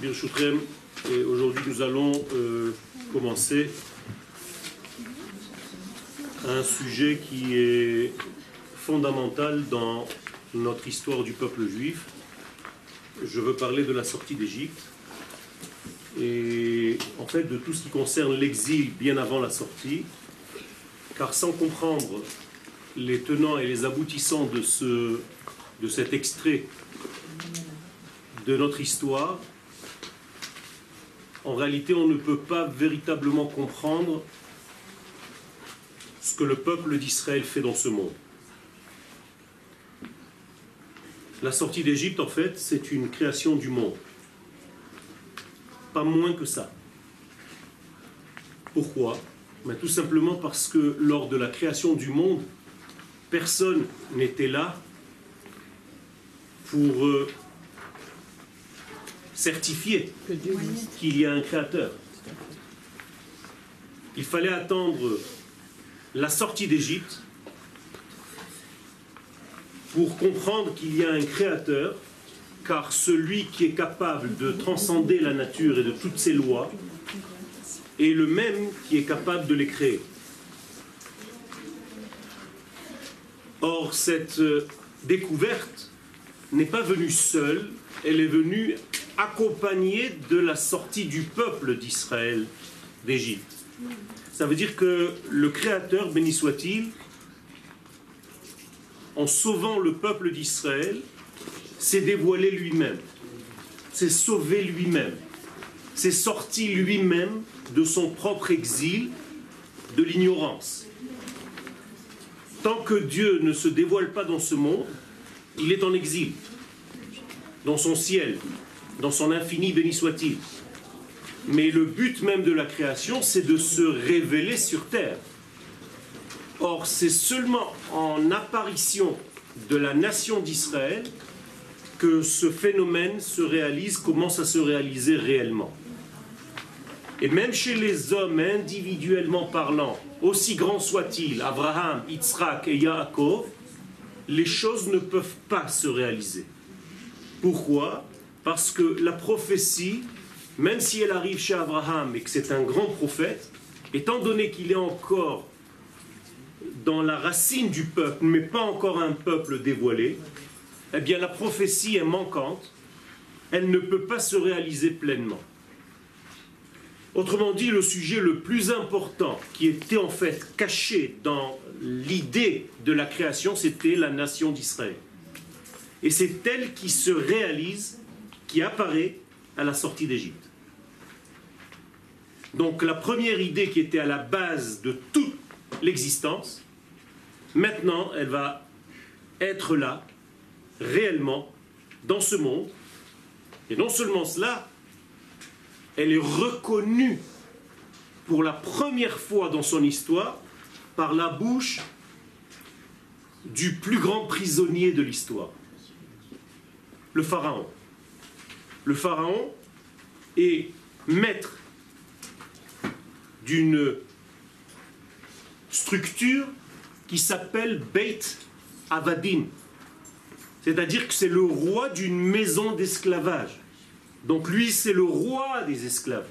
Birchutrem, et aujourd'hui nous allons euh, commencer un sujet qui est fondamental dans notre histoire du peuple juif. Je veux parler de la sortie d'Égypte et en fait de tout ce qui concerne l'exil bien avant la sortie, car sans comprendre les tenants et les aboutissants de, ce, de cet extrait de notre histoire, en réalité, on ne peut pas véritablement comprendre ce que le peuple d'Israël fait dans ce monde. La sortie d'Égypte, en fait, c'est une création du monde. Pas moins que ça. Pourquoi? Mais Tout simplement parce que lors de la création du monde, personne n'était là pour euh, certifier qu'il y a un créateur. Il fallait attendre la sortie d'Égypte pour comprendre qu'il y a un créateur, car celui qui est capable de transcender la nature et de toutes ses lois est le même qui est capable de les créer. Or, cette euh, découverte n'est pas venue seule, elle est venue accompagnée de la sortie du peuple d'Israël d'Égypte. Ça veut dire que le Créateur, béni soit-il, en sauvant le peuple d'Israël, s'est dévoilé lui-même, s'est sauvé lui-même, s'est sorti lui-même de son propre exil, de l'ignorance. Tant que Dieu ne se dévoile pas dans ce monde, il est en exil, dans son ciel, dans son infini, béni soit-il. Mais le but même de la création, c'est de se révéler sur terre. Or, c'est seulement en apparition de la nation d'Israël que ce phénomène se réalise, commence à se réaliser réellement. Et même chez les hommes, individuellement parlant, aussi grands soient-ils, Abraham, Yitzhak et Yaakov, les choses ne peuvent pas se réaliser. Pourquoi? Parce que la prophétie, même si elle arrive chez Abraham et que c'est un grand prophète, étant donné qu'il est encore dans la racine du peuple, mais pas encore un peuple dévoilé, eh bien la prophétie est manquante, elle ne peut pas se réaliser pleinement. Autrement dit, le sujet le plus important qui était en fait caché dans l'idée de la création, c'était la nation d'Israël. Et c'est elle qui se réalise, apparaît à la sortie d'Égypte. Donc la première idée qui était à la base de toute l'existence, maintenant elle va être là, réellement, dans ce monde. Et non seulement cela, elle est reconnue pour la première fois dans son histoire par la bouche du plus grand prisonnier de l'histoire, le pharaon. Le pharaon est maître d'une structure qui s'appelle Beit Avadim. C'est-à-dire que c'est le roi d'une maison d'esclavage. Donc lui, c'est le roi des esclaves.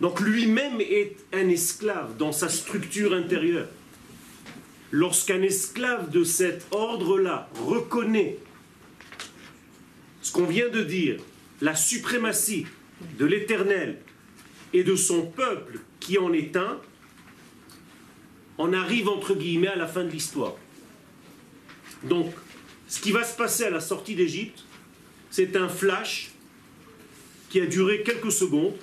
Donc lui-même est un esclave dans sa structure intérieure. Lorsqu'un esclave de cet ordre-là reconnaît ce qu'on vient de dire, la suprématie de l'Éternel et de son peuple qui en est un, on arrive entre guillemets à la fin de l'histoire. Donc, ce qui va se passer à la sortie d'Égypte, c'est un flash qui a duré quelques secondes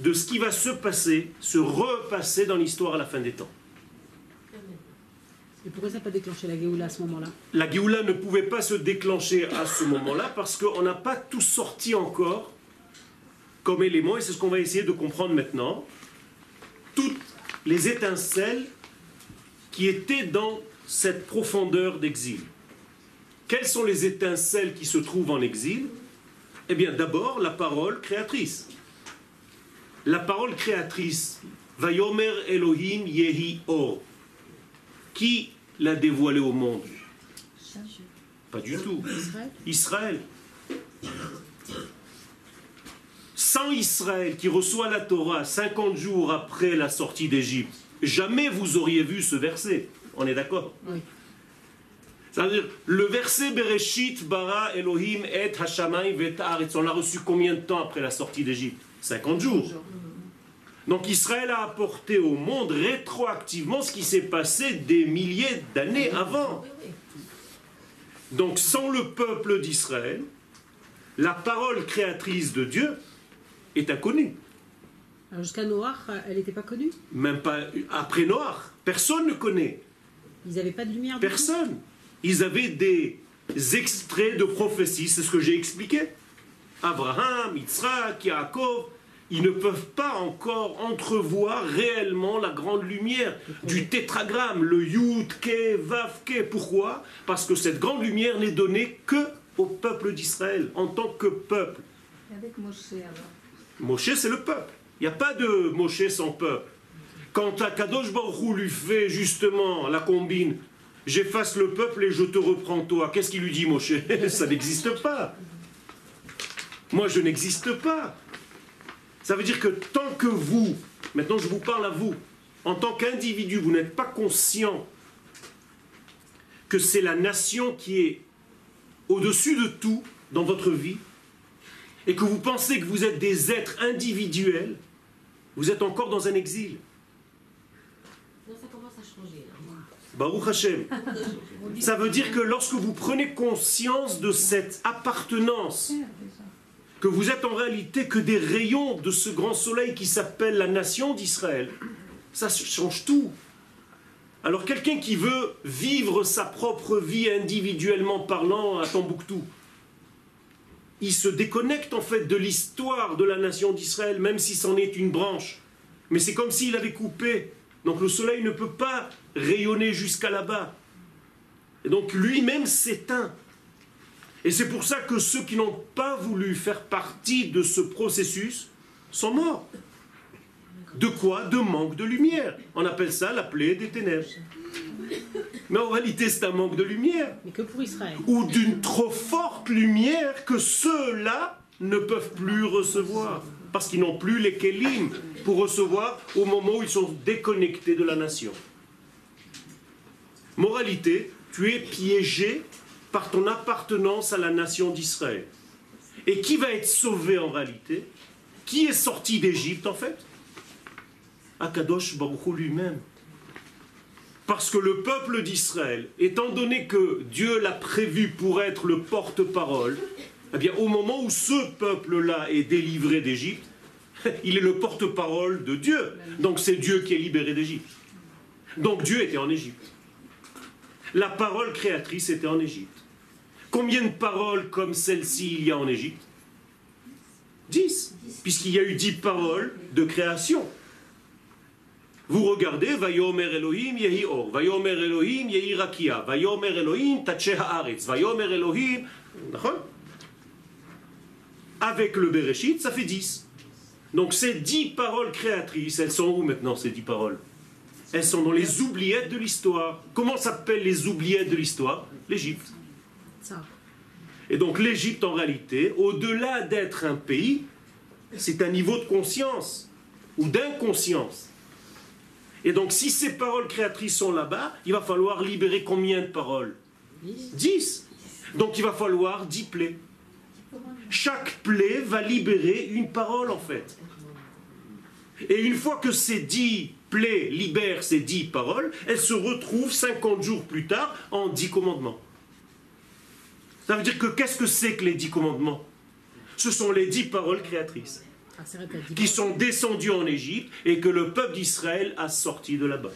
de ce qui va se passer, se repasser dans l'histoire à la fin des temps. Et pourquoi ça n'a pas déclenché la Géoula à ce moment-là La Géoula ne pouvait pas se déclencher à ce moment-là parce qu'on n'a pas tout sorti encore comme élément, et c'est ce qu'on va essayer de comprendre maintenant. Toutes les étincelles qui étaient dans cette profondeur d'exil. Quelles sont les étincelles qui se trouvent en exil? Eh bien, d'abord, la parole créatrice. La parole créatrice, Vayomer Elohim Yehi Or. Qui l'a dévoilé au monde? Pas du tout. Israël? sans Israël qui reçoit la Torah 50 jours après la sortie d'Égypte, jamais vous auriez vu ce verset. On est d'accord? Oui. C'est-à-dire, le verset Bereshit bara Elohim et Hashamayim vet on l'a reçu combien de temps après la sortie d'Égypte? 50 jours. Donc Israël a apporté au monde rétroactivement ce qui s'est passé des milliers d'années avant. Donc sans le peuple d'Israël, la parole créatrice de Dieu est inconnue. Alors jusqu'à Noir, elle n'était pas connue? Même pas après Noir. Personne ne connaît. Ils n'avaient pas de lumière Personne. Ils avaient des extraits de prophéties, c'est ce que j'ai expliqué. Abraham, Yitzhak, Yaakov, ils ne peuvent pas encore entrevoir réellement la grande lumière du tétragramme, le Yud, Ke, Vav, Ke. Pourquoi? Parce que cette grande lumière n'est donnée que au peuple d'Israël, en tant que peuple. Avec Moshe alors? Moshe, c'est le peuple. Il n'y a pas de Moshe sans peuple. Quand Akadosh Baruch lui fait justement la combine, j'efface le peuple et je te reprends toi, qu'est-ce qu'il lui dit Moshe? Ça n'existe pas. Moi, je n'existe pas. Ça veut dire que tant que vous, maintenant je vous parle à vous, en tant qu'individu, vous n'êtes pas conscient que c'est la nation qui est au-dessus de tout dans votre vie, et que vous pensez que vous êtes des êtres individuels, vous êtes encore dans un exil. Non, ça commence à changer. là. Baruch Hashem. Ça veut dire que lorsque vous prenez conscience de cette appartenance, que vous êtes en réalité que des rayons de ce grand soleil qui s'appelle la nation d'Israël, ça change tout. Alors quelqu'un qui veut vivre sa propre vie individuellement parlant à Tombouctou, il se déconnecte en fait de l'histoire de la nation d'Israël, même si c'en est une branche. Mais c'est comme s'il avait coupé. Donc le soleil ne peut pas rayonner jusqu'à là-bas. Et donc lui-même s'éteint. Et c'est pour ça que ceux qui n'ont pas voulu faire partie de ce processus sont morts. De quoi De manque de lumière. On appelle ça la plaie des ténèbres. Mais en réalité, c'est un manque de lumière. Mais que pour Israël. Ou d'une trop forte lumière que ceux-là ne peuvent plus recevoir. Parce qu'ils n'ont plus les kélim pour recevoir au moment où ils sont déconnectés de la nation. Moralité, tu es piégé par ton appartenance à la nation d'Israël. Et qui va être sauvé en réalité? Qui est sorti d'Égypte en fait? Akadosh Baruch lui-même. Parce que le peuple d'Israël, étant donné que Dieu l'a prévu pour être le porte-parole, eh bien au moment où ce peuple-là est délivré d'Égypte, il est le porte-parole de Dieu. Donc c'est Dieu qui est libéré d'Égypte. Donc Dieu était en Égypte. La parole créatrice était en Égypte. Combien de paroles comme celle-ci il y a en Égypte? Dix, puisqu'il y a eu dix paroles de création. Vous regardez, Vayomer Elohim yehi Vayomer Elohim yehi Vayomer Elohim tache haaretz, Vayomer Elohim... Avec le Bereshit, ça fait dix. Donc ces dix paroles créatrices, elles sont où maintenant ces dix paroles? Elles sont dans les oubliettes de l'histoire. Comment s'appellent les oubliettes de l'histoire? L'Égypte. Et donc l'Égypte, en réalité, au-delà d'être un pays, c'est un niveau de conscience ou d'inconscience. Et donc si ces paroles créatrices sont là-bas, il va falloir libérer combien de paroles? Dix. Donc il va falloir dix plaies. Chaque plaie va libérer une parole en fait. Et une fois que ces dix plaies libèrent ces dix paroles, elles se retrouvent 50 jours plus tard en dix commandements. Ça veut dire que qu'est-ce que c'est que les dix commandements? Ce sont les dix paroles créatrices Ah, qui sont descendues en Égypte et que le peuple d'Israël a sorti de là-bas.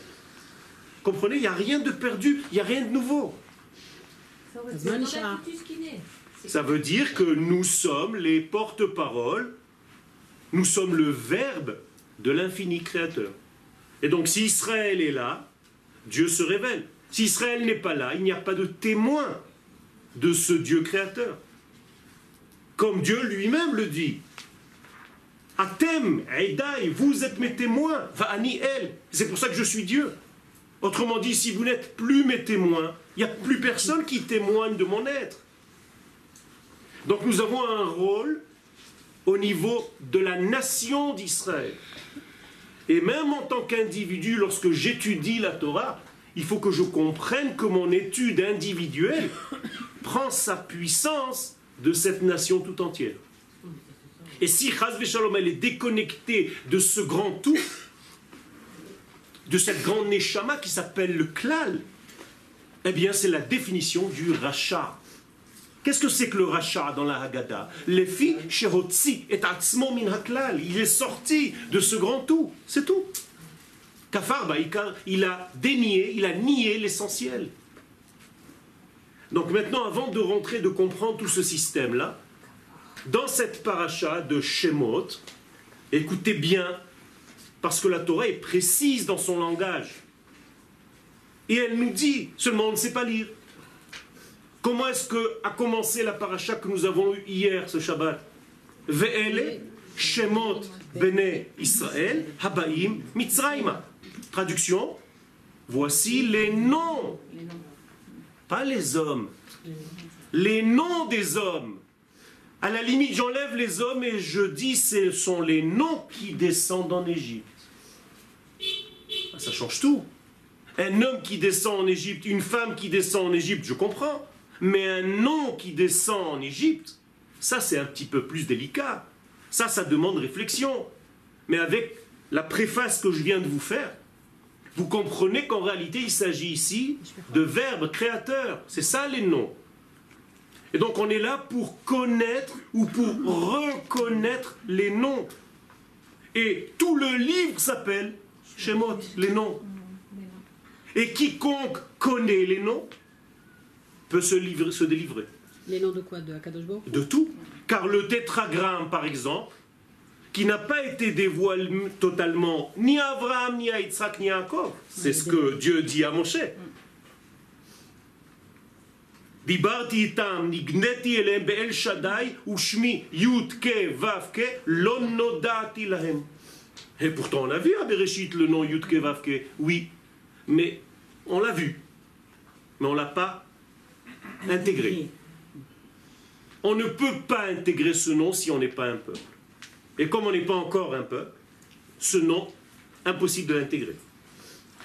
Comprenez, il n'y a rien de perdu, il n'y a rien de nouveau. Ça veut dire que nous sommes les porte-paroles, nous sommes le verbe de l'infini créateur. Et donc si Israël est là, Dieu se révèle. Si Israël n'est pas là, il n'y a pas de témoin de ce Dieu créateur. Comme Dieu lui-même le dit. Atem, Eidai, vous êtes mes témoins. Va'ani el. C'est pour ça que je suis Dieu. Autrement dit, si vous n'êtes plus mes témoins, il n'y a plus personne qui témoigne de mon être. Donc nous avons un rôle au niveau de la nation d'Israël. Et même en tant qu'individu, lorsque j'étudie la Torah, il faut que je comprenne que mon étude individuelle prend sa puissance de cette nation tout entière. Et si Chaz Shalom est déconnectée de ce grand tout, de cette grande neshama qui s'appelle le klal, eh bien c'est la définition du rachat. Qu'est-ce que c'est que le rachat dans la Haggadah? Les filles, et Atzmo min haklal. Il est sorti de ce grand tout. C'est tout. Kafar il a dénié, il a nié l'essentiel. Donc maintenant, avant de rentrer, de comprendre tout ce système-là, dans cette paracha de Shemot, écoutez bien, parce que la Torah est précise dans son langage. Et elle nous dit, seulement on ne sait pas lire. Comment est-ce que a commencé la paracha que nous avons eue hier, ce Shabbat? Ve'ele Shemot Bene Israël Habaim Mitzrayma. Traduction Voici les noms, pas les hommes, les noms des hommes. À la limite, j'enlève les hommes et je dis ce sont les noms qui descendent en Égypte. Ça change tout. Un homme qui descend en Égypte, une femme qui descend en Égypte, je comprends. Mais un nom qui descend en Égypte, ça c'est un petit peu plus délicat. Ça, ça demande réflexion. Mais avec la préface que je viens de vous faire, vous comprenez qu'en réalité il s'agit ici de verbes créateurs. C'est ça les noms. Et donc on est là pour connaître ou pour reconnaître les noms. Et tout le livre s'appelle Shemot, les noms. Et quiconque connaît les noms peut se, livrer, se délivrer. Les noms de quoi De Akadosh Baruch De tout. Car le tétragramme, par exemple, qui n'a pas été dévoilé totalement ni à Abraham, ni à Yitzhak, ni à Jacob. C'est ce que Dieu dit à Moshe. דיברתי איתם, נגניתי אליהם באל שדי, ושמי י"ק ו"ק, לא נודעתי להם. Et pourtant on l'a vu à Bereshit le nom Yudke Vavke, oui, mais on l'a vu, mais on ne l'a pas intégré. On ne peut pas intégrer ce nom si on n'est pas un peuple. Et comme on n'est pas encore un peuple, ce nom, impossible de l'intégrer.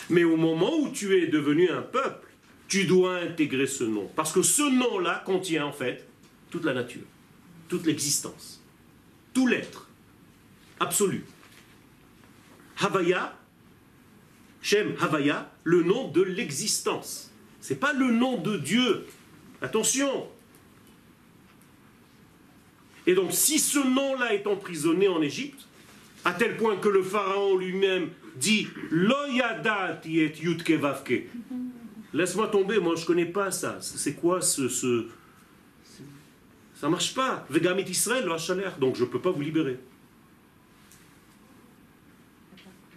Mais au moment où tu es devenu un peuple, tu dois intégrer ce nom. Parce que ce nom-là contient en fait toute la nature, toute l'existence, tout l'être, absolu. Havaya, Shem Havaya, le nom de l'existence. C'est pas le nom de Dieu. Attention. Et donc, si ce nom-là est emprisonné en Égypte, à tel point que le pharaon lui-même dit Loyada et yutke. Laisse-moi tomber, moi je connais pas ça. C'est quoi ce, ce... Ça marche pas. Vegamit Israël, le donc je peux pas vous libérer.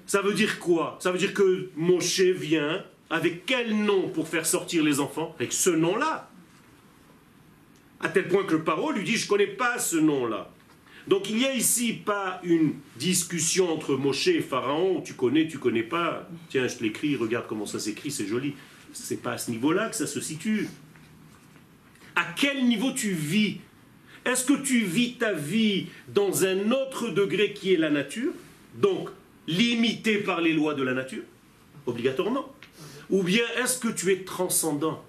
Ça veut dire quoi? Ça veut dire que Moshe vient avec quel nom pour faire sortir les enfants? Avec ce nom-là. À tel point que le paro lui dit Je ne connais pas ce nom-là. Donc il n'y a ici pas une discussion entre Moshe et Pharaon, tu connais, tu connais pas, tiens je te l'écris, regarde comment ça s'écrit, c'est joli. C'est pas à ce niveau-là que ça se situe. À quel niveau tu vis? Est-ce que tu vis ta vie dans un autre degré qui est la nature Donc limité par les lois de la nature, obligatoirement? Ou bien est-ce que tu es transcendant?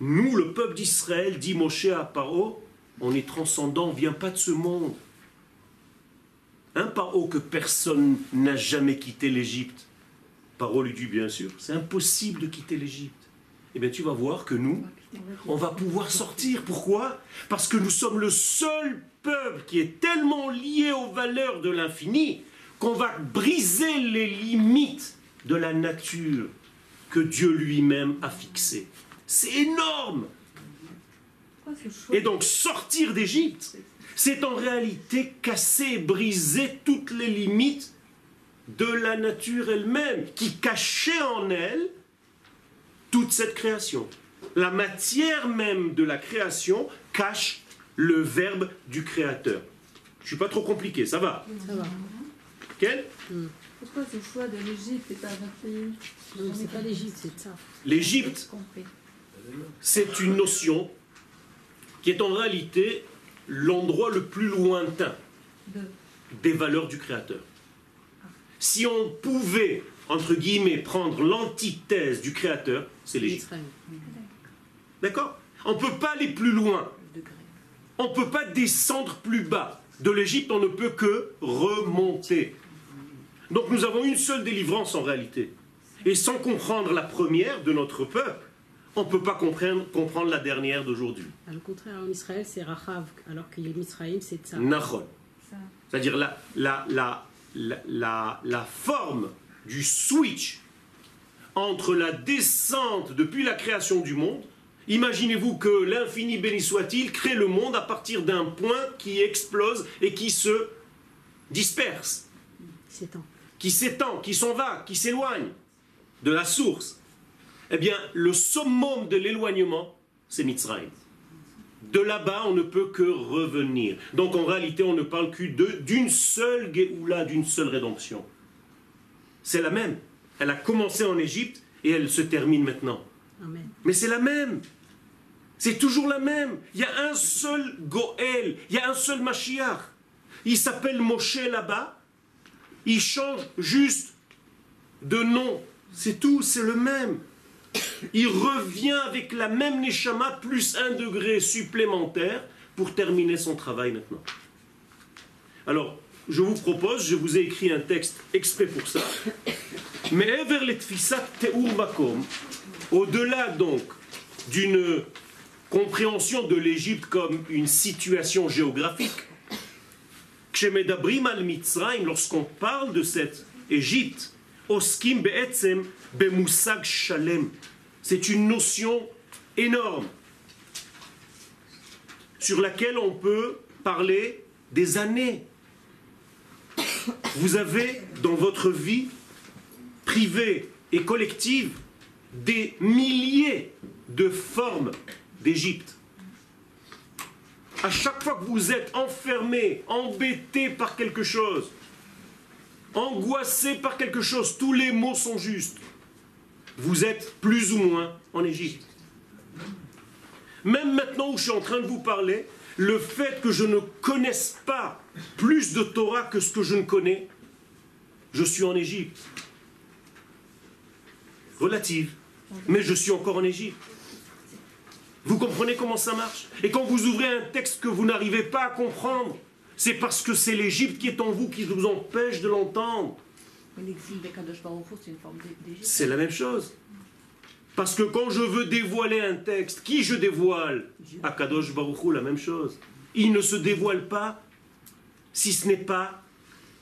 Nous, le peuple d'Israël, dit Moshe à Paro, on est transcendant, on vient pas de ce monde. Un Paro que personne n'a jamais quitté l'Égypte. Paro lui dit bien sûr, c'est impossible de quitter l'Égypte. Eh bien tu vas voir que nous, on va pouvoir sortir. Pourquoi? Parce que nous sommes le seul peuple qui est tellement lié aux valeurs de l'infini qu'on va briser les limites de la nature que Dieu lui-même a fixées. C'est énorme. Et donc sortir d'Égypte, c'est en réalité casser, briser toutes les limites de la nature elle-même, qui cachait en elle toute cette création. La matière même de la création cache le verbe du créateur. Je ne suis pas trop compliqué, ça va Ça va. Quel Pourquoi ce choix de l'Égypte et pas d'un pays Non, c'est pas l'Égypte, c'est ça. L'Égypte. C'est une notion qui est en réalité l'endroit le plus lointain. De... des valeurs du Créateur. Si on pouvait, entre guillemets, prendre l'antithèse du Créateur, c'est l'Égypte. D'accord? On ne peut pas aller plus loin. On ne peut pas descendre plus bas. De l'Égypte, on ne peut que remonter. Donc nous avons une seule délivrance en réalité. Et sans comprendre la première de notre peuple, on ne peut pas comprendre, comprendre la dernière d'aujourd'hui. À le contraire, en Israël, c'est Rachav, alors qu'il y a Misraïm, c'est Tzar. Nachon. Ça. C'est-à-dire la, la, la, la, la- la forme du switch entre la descente depuis la création du monde. Imaginez-vous que l'infini béni soit-il crée le monde à partir d'un point qui explose et qui se disperse, qui s'étend, qui s'en va, qui s'éloigne de la source. Eh bien, le summum de l'éloignement, c'est Mitzrayim. De là-bas, on ne peut que revenir. Donc en réalité, on ne parle que d'une seule Géoula, d'une seule rédemption. C'est la même. Elle a commencé en Égypte et elle se termine maintenant. Amen. Mais c'est la même. C'est toujours la même. Il y a un seul Goël, il y a un seul Mashiach. Il s'appelle Moshe là-bas. Il change juste de nom. C'est tout, c'est le même. Il revient avec la même Neshama plus un degré supplémentaire pour terminer son travail maintenant. Alors, je vous propose, je vous ai écrit un texte exprès pour ça. Mais Ever le tfisat Teur Makom, au-delà donc d'une compréhension de l'Égypte comme une situation géographique, lorsqu'on parle de cette Égypte, Oskim be'etzem shalem, c'est une notion énorme sur laquelle on peut parler des années. Vous avez dans votre vie privée et collective des milliers de formes d'Égypte. À chaque fois que vous êtes enfermé, embêté par quelque chose, angoissé par quelque chose, tous les mots sont justes. Vous êtes plus ou moins en Égypte. Même maintenant où je suis en train de vous parler, le fait que je ne connaisse pas plus de Torah que ce que je ne connais, je suis en Égypte. Relative, mais je suis encore en Égypte. Vous comprenez comment ça marche? Et quand vous ouvrez un texte que vous n'arrivez pas à comprendre, c'est parce que c'est l'Égypte qui est en vous qui vous empêche de l'entendre. C'est la même chose. Parce que quand je veux dévoiler un texte, qui je dévoile? À Kadosh Baruch Hu, la même chose. Il ne se dévoile pas si ce n'est pas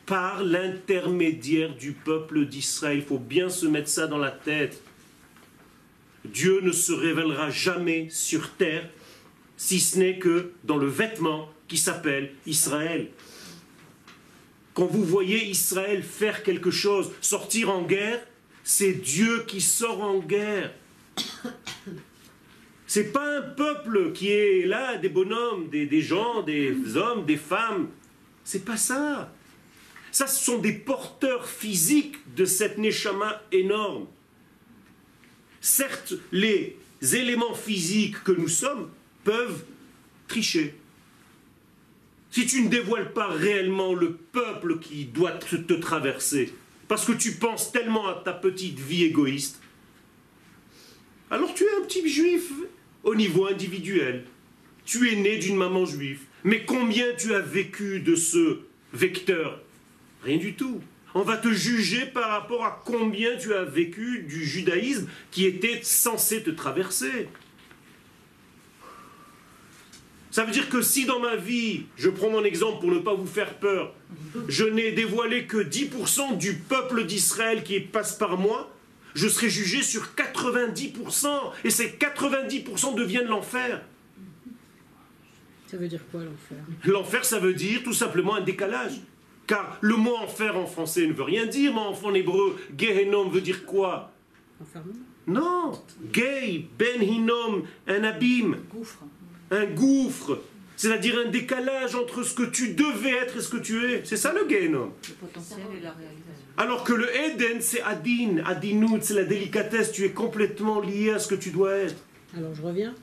par l'intermédiaire du peuple d'Israël. Il faut bien se mettre ça dans la tête. Dieu ne se révélera jamais sur terre si ce n'est que dans le vêtement qui s'appelle Israël. Quand vous voyez Israël faire quelque chose, sortir en guerre, c'est Dieu qui sort en guerre. C'est pas un peuple qui est là, des bonhommes, des, gens, des hommes, des femmes. C'est pas ça. Ça, ce sont des porteurs physiques de cette Neshama énorme. Certes, les éléments physiques que nous sommes peuvent tricher. Si tu ne dévoiles pas réellement le peuple qui doit te, traverser, parce que tu penses tellement à ta petite vie égoïste, alors tu es un petit juif au niveau individuel. Tu es né d'une maman juive. Mais combien tu as vécu de ce vecteur? Rien du tout. On va te juger par rapport à combien tu as vécu du judaïsme qui était censé te traverser. Ça veut dire que si dans ma vie, je prends mon exemple pour ne pas vous faire peur, je n'ai dévoilé que 10% du peuple d'Israël qui passe par moi, je serai jugé sur 90%. Et ces 90% deviennent l'enfer. Ça veut dire quoi l'enfer? L'enfer, ça veut dire tout simplement un décalage. Car le mot enfer en français ne veut rien dire, mais en hébreu, Gehenom veut dire quoi? Enfermement Non Gay, Ben Hinom, un abîme, Gouffre. Un gouffre. C'est-à-dire un décalage entre ce que tu devais être et ce que tu es. C'est ça le Gehenom. Le potentiel et la réalisation. Alors que le Eden, c'est Adin, Adinout, c'est la délicatesse. Tu es complètement lié à ce que tu dois être. Alors je reviens.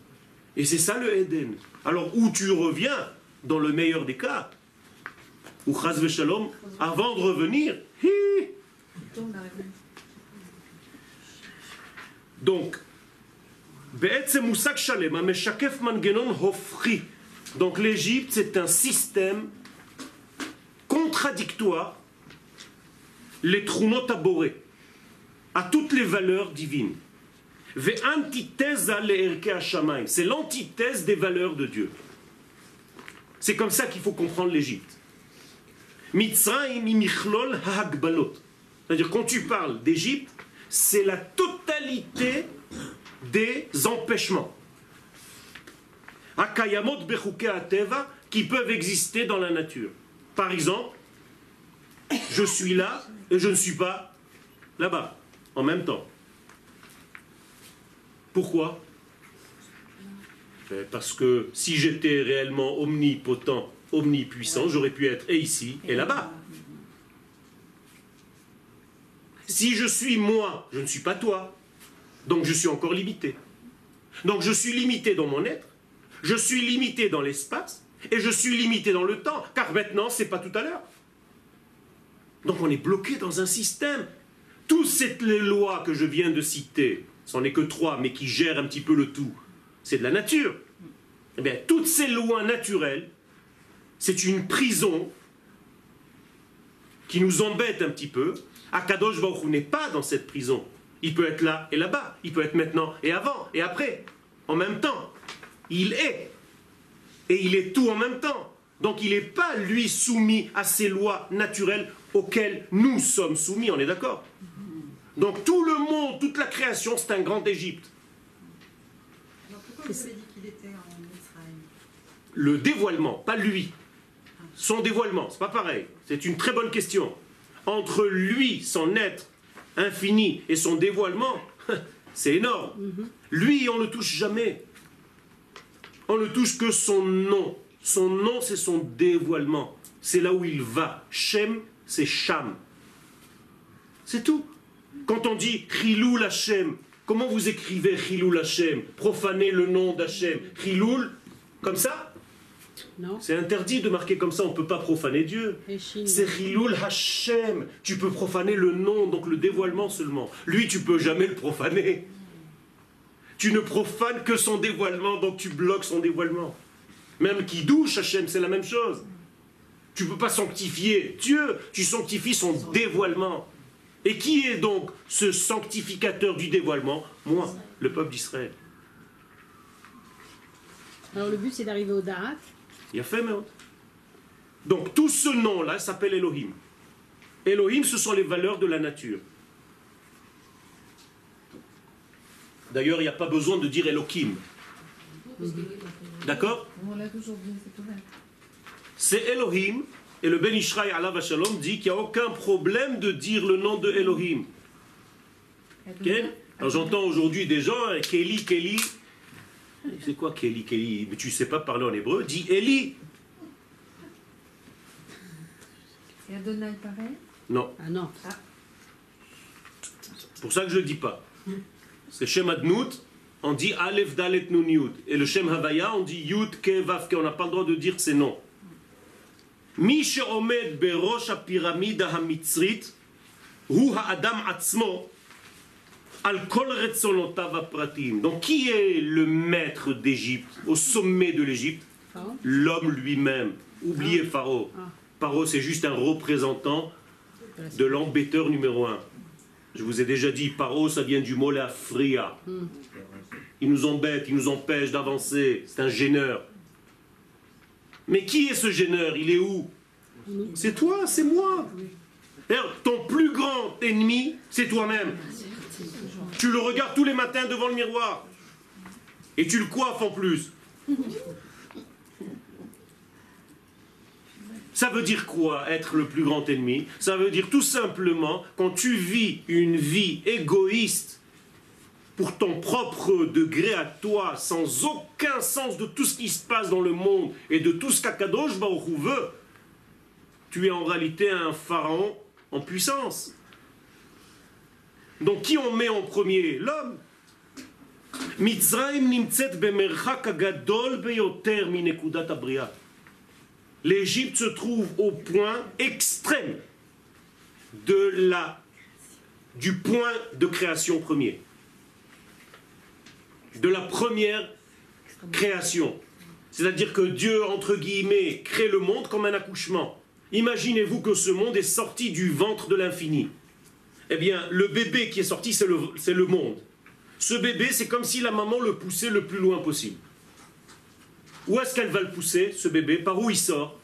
Et c'est ça le Eden. Alors où tu reviens, dans le meilleur des cas, ou chaz avant de revenir, hi, tombe la réponse. Donc, Donc l'Égypte, c'est un système contradictoire, les trunot à toutes les valeurs divines. C'est l'antithèse des valeurs de Dieu. C'est comme ça qu'il faut comprendre l'Égypte. C'est-à-dire, quand tu parles d'Égypte, c'est la totalité des empêchements. Akayamot ateva qui peuvent exister dans la nature. Par exemple, je suis là et je ne suis pas là-bas en même temps. Pourquoi? Ben, Parce que si j'étais réellement omnipotent, omnipuissant, j'aurais pu être et ici et là-bas. Si je suis moi, je ne suis pas toi. Donc je suis encore limité. Donc je suis limité dans mon être, je suis limité dans l'espace et je suis limité dans le temps, car maintenant c'est pas tout à l'heure. Donc on est bloqué dans un système. Toutes ces lois que je viens de citer, ce n'en est que trois, mais qui gèrent un petit peu le tout, c'est de la nature. Eh bien, toutes ces lois naturelles, c'est une prison qui nous embête un petit peu. Akadosh Baruch n'est pas dans cette prison. Il peut être là et là-bas. Il peut être maintenant et avant et après. En même temps. Il est. Et il est tout en même temps. Donc il n'est pas, lui, soumis à ces lois naturelles auxquelles nous sommes soumis. On est d'accord? Donc tout le monde, toute la création, c'est un grand Égypte. Alors pourquoi vous avez dit qu'il était en Israël? Le dévoilement, pas lui. Son dévoilement, c'est pas pareil. C'est une très bonne question. Entre lui, son être infini, et son dévoilement, c'est énorme. Lui, on ne le touche jamais. On ne touche que son nom. Son nom, c'est son dévoilement. C'est là où il va. Shem, c'est Sham. C'est tout. Quand on dit Chiloul Hashem, comment vous écrivez Chiloul Hashem? Profaner le nom d'Hachem. Chiloul, comme ça? C'est interdit de marquer comme ça, on ne peut pas profaner Dieu. C'est Chiloul Hashem. Tu peux profaner le nom, donc le dévoilement seulement. Lui, tu peux jamais le profaner. Tu ne profanes que son dévoilement, donc tu bloques son dévoilement. Même qui douche Hashem, c'est la même chose. Tu ne peux pas sanctifier Dieu, tu sanctifies son dévoilement. Et qui est donc ce sanctificateur du dévoilement? Moi, le peuple d'Israël. Alors le but c'est d'arriver au Da'at. Il a fait, mais Donc tout ce nom-là s'appelle Elohim. Elohim, ce sont les valeurs de la nature. D'ailleurs, il n'y a pas besoin de dire Elohim. D'accord? C'est Elohim, et le Ben Ishraï Allah Shalom dit qu'il n'y a aucun problème de dire le nom de Elohim. Ok? Alors j'entends aujourd'hui des gens, hein, Kelly, Kelly. C'est quoi Kelly, Kelly Mais tu ne sais pas parler en hébreu, dis Eli. Et Adonai pareil Non. Ah non. Ah. C'est pour ça que je le dis pas. C'est Shem Adnout, on dit Aleph Dalet nunnud Et le Shem Havaya, on dit Yud Kevav On n'a pas le droit de dire ces noms. Mi Omed Berosh Pyramide Hamitzrit, Hu Adam Atzmo, donc qui est le maître d'Égypte, au sommet de l'Égypte? Pharaon L'homme lui-même. Oubliez Pharaon. Ah. Pharaon c'est juste un représentant de l'embêteur numéro un. Je vous ai déjà dit, Paro, ça vient du mot la fria. Il nous embête, il nous empêche d'avancer. C'est un gêneur. Mais qui est ce gêneur? Il est où? C'est toi, c'est moi. D'ailleurs, ton plus grand ennemi, c'est toi-même. Tu le regardes tous les matins devant le miroir. Et tu le coiffes en plus. Ça veut dire quoi être le plus grand ennemi? Ça veut dire tout simplement quand tu vis une vie égoïste pour ton propre degré à toi, sans aucun sens de tout ce qui se passe dans le monde et de tout ce qu'Akadosh Baruch veut, tu es en réalité un pharaon en puissance. Donc qui on met en premier? L'homme. L'Égypte se trouve au point extrême de la, du point de création premier, de la première création. C'est-à-dire que Dieu, entre guillemets, crée le monde comme un accouchement. Imaginez-vous que ce monde est sorti du ventre de l'infini. Eh bien, le bébé qui est sorti, c'est le, monde. Ce bébé, c'est comme si la maman le poussait le plus loin possible. Où est-ce qu'elle va le pousser, ce bébé? Par où il sort?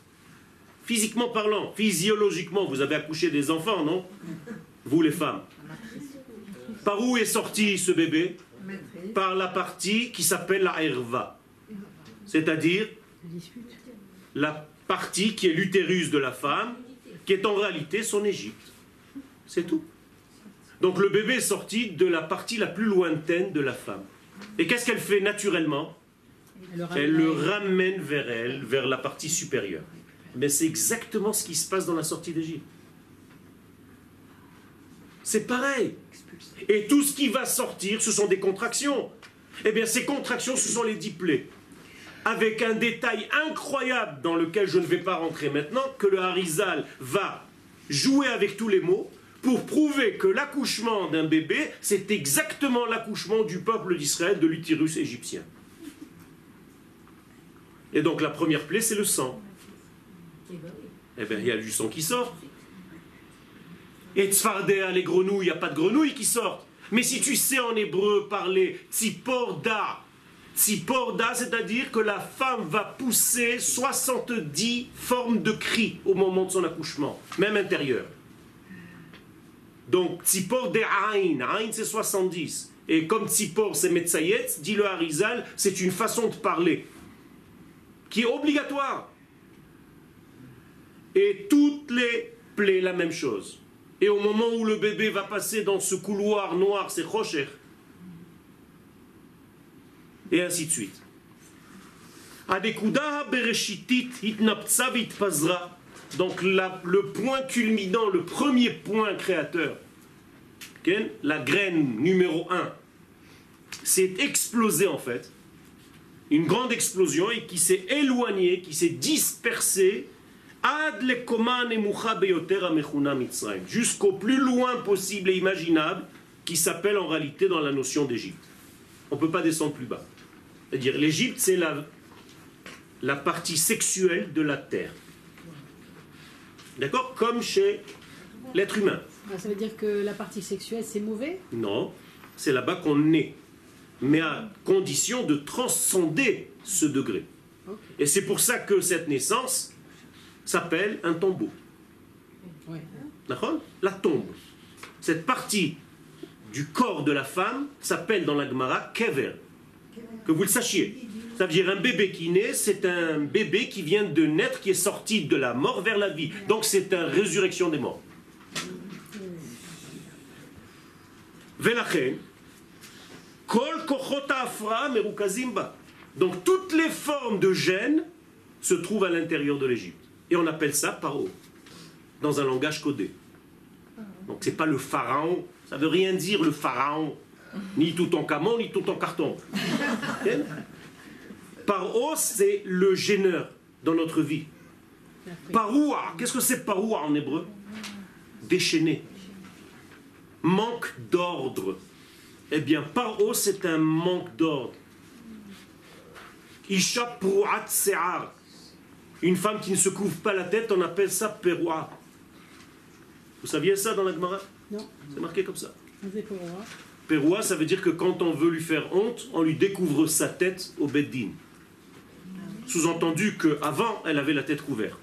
Physiquement parlant, physiologiquement, vous avez accouché des enfants, non? Vous les femmes. Par où est sorti ce bébé? Par la partie qui s'appelle la herva. C'est-à-dire la partie qui est l'utérus de la femme, qui est en réalité son Égypte. C'est tout. Donc le bébé est sorti de la partie la plus lointaine de la femme. Et qu'est-ce qu'elle fait naturellement? Elle le ramène vers elle, vers la partie supérieure. Mais c'est exactement ce qui se passe dans la sortie d'Égypte. C'est pareil. Et tout ce qui va sortir, ce sont des contractions. Eh bien, ces contractions, ce sont les dix plaies. Avec un détail incroyable dans lequel je ne vais pas rentrer maintenant, que le Harizal va jouer avec tous les mots pour prouver que l'accouchement d'un bébé, c'est exactement l'accouchement du peuple d'Israël de l'utérus égyptien. Et donc la première plaie, c'est le sang. Eh bien, il y a du sang qui sort. Et Tzfardea, les grenouilles, il n'y a pas de grenouilles qui sortent. Mais si tu sais en hébreu parler Tziporda, Tziporda, c'est-à-dire que la femme va pousser 70 formes de cris au moment de son accouchement, même intérieur. Donc, Tzipor de Aïn, Aïn c'est 70. Et comme Tzipor c'est Metzayet, dit le Harizal, c'est une façon de parler qui est obligatoire. Et toutes les plaies, la même chose. Et au moment où le bébé va passer dans ce couloir noir, c'est Rocher. Et ainsi de suite. Donc le point culminant, le premier point créateur, la graine numéro 1, s'est explosé en fait, une grande explosion et qui s'est éloignée, qui s'est dispersée jusqu'au plus loin possible et imaginable, qui s'appelle en réalité dans la notion d'Égypte. On ne peut pas descendre plus bas. C'est-à-dire l'Égypte, c'est la partie sexuelle de la terre. D'accord Comme chez l'être humain. Ah, Ça veut dire que la partie sexuelle, c'est mauvais? Non, c'est là-bas qu'on naît. Mais à condition de transcender ce degré. Et c'est pour ça que cette naissance s'appelle un tombeau. Ouais. D'accord La tombe. Cette partie du corps de la femme s'appelle dans la Gemara kever. Que vous le sachiez. Ça veut dire un bébé qui naît, c'est un bébé qui vient de naître, qui est sorti de la mort vers la vie. Donc c'est une résurrection des morts. Donc toutes les formes de gêne se trouvent à l'intérieur de l'Égypte. Et on appelle ça paro, dans un langage codé. Donc c'est pas le pharaon, ça veut rien dire le pharaon, ni tout en camon, ni tout en carton. Paro, c'est le gêneur dans notre vie. Paroua, qu'est-ce que c'est paroua en hébreu? Déchaîné. Manque d'ordre. Eh bien, paro, c'est un manque d'ordre. Isha prouat se'ar. Une femme qui ne se couvre pas la tête, on appelle ça peroua. Vous saviez ça dans la Gemara? Non, C'est marqué comme ça. Peroua, ça veut dire que quand on veut lui faire honte, on lui découvre sa tête au beddin. Sous-entendu qu'avant, elle avait la tête couverte.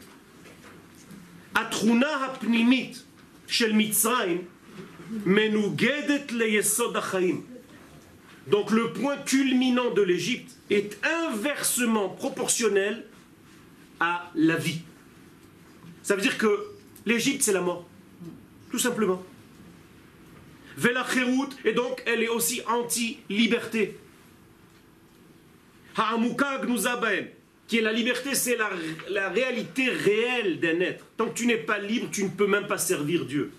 Donc le point culminant de l'Égypte est inversement proportionnel à la vie. Ça veut dire que l'Égypte, c'est la mort. Tout simplement. Et donc elle est aussi anti-liberté. Qui est la liberté, c'est la, la réalité réelle d'un être. Tant que tu n'es pas libre, tu ne peux même pas servir Dieu.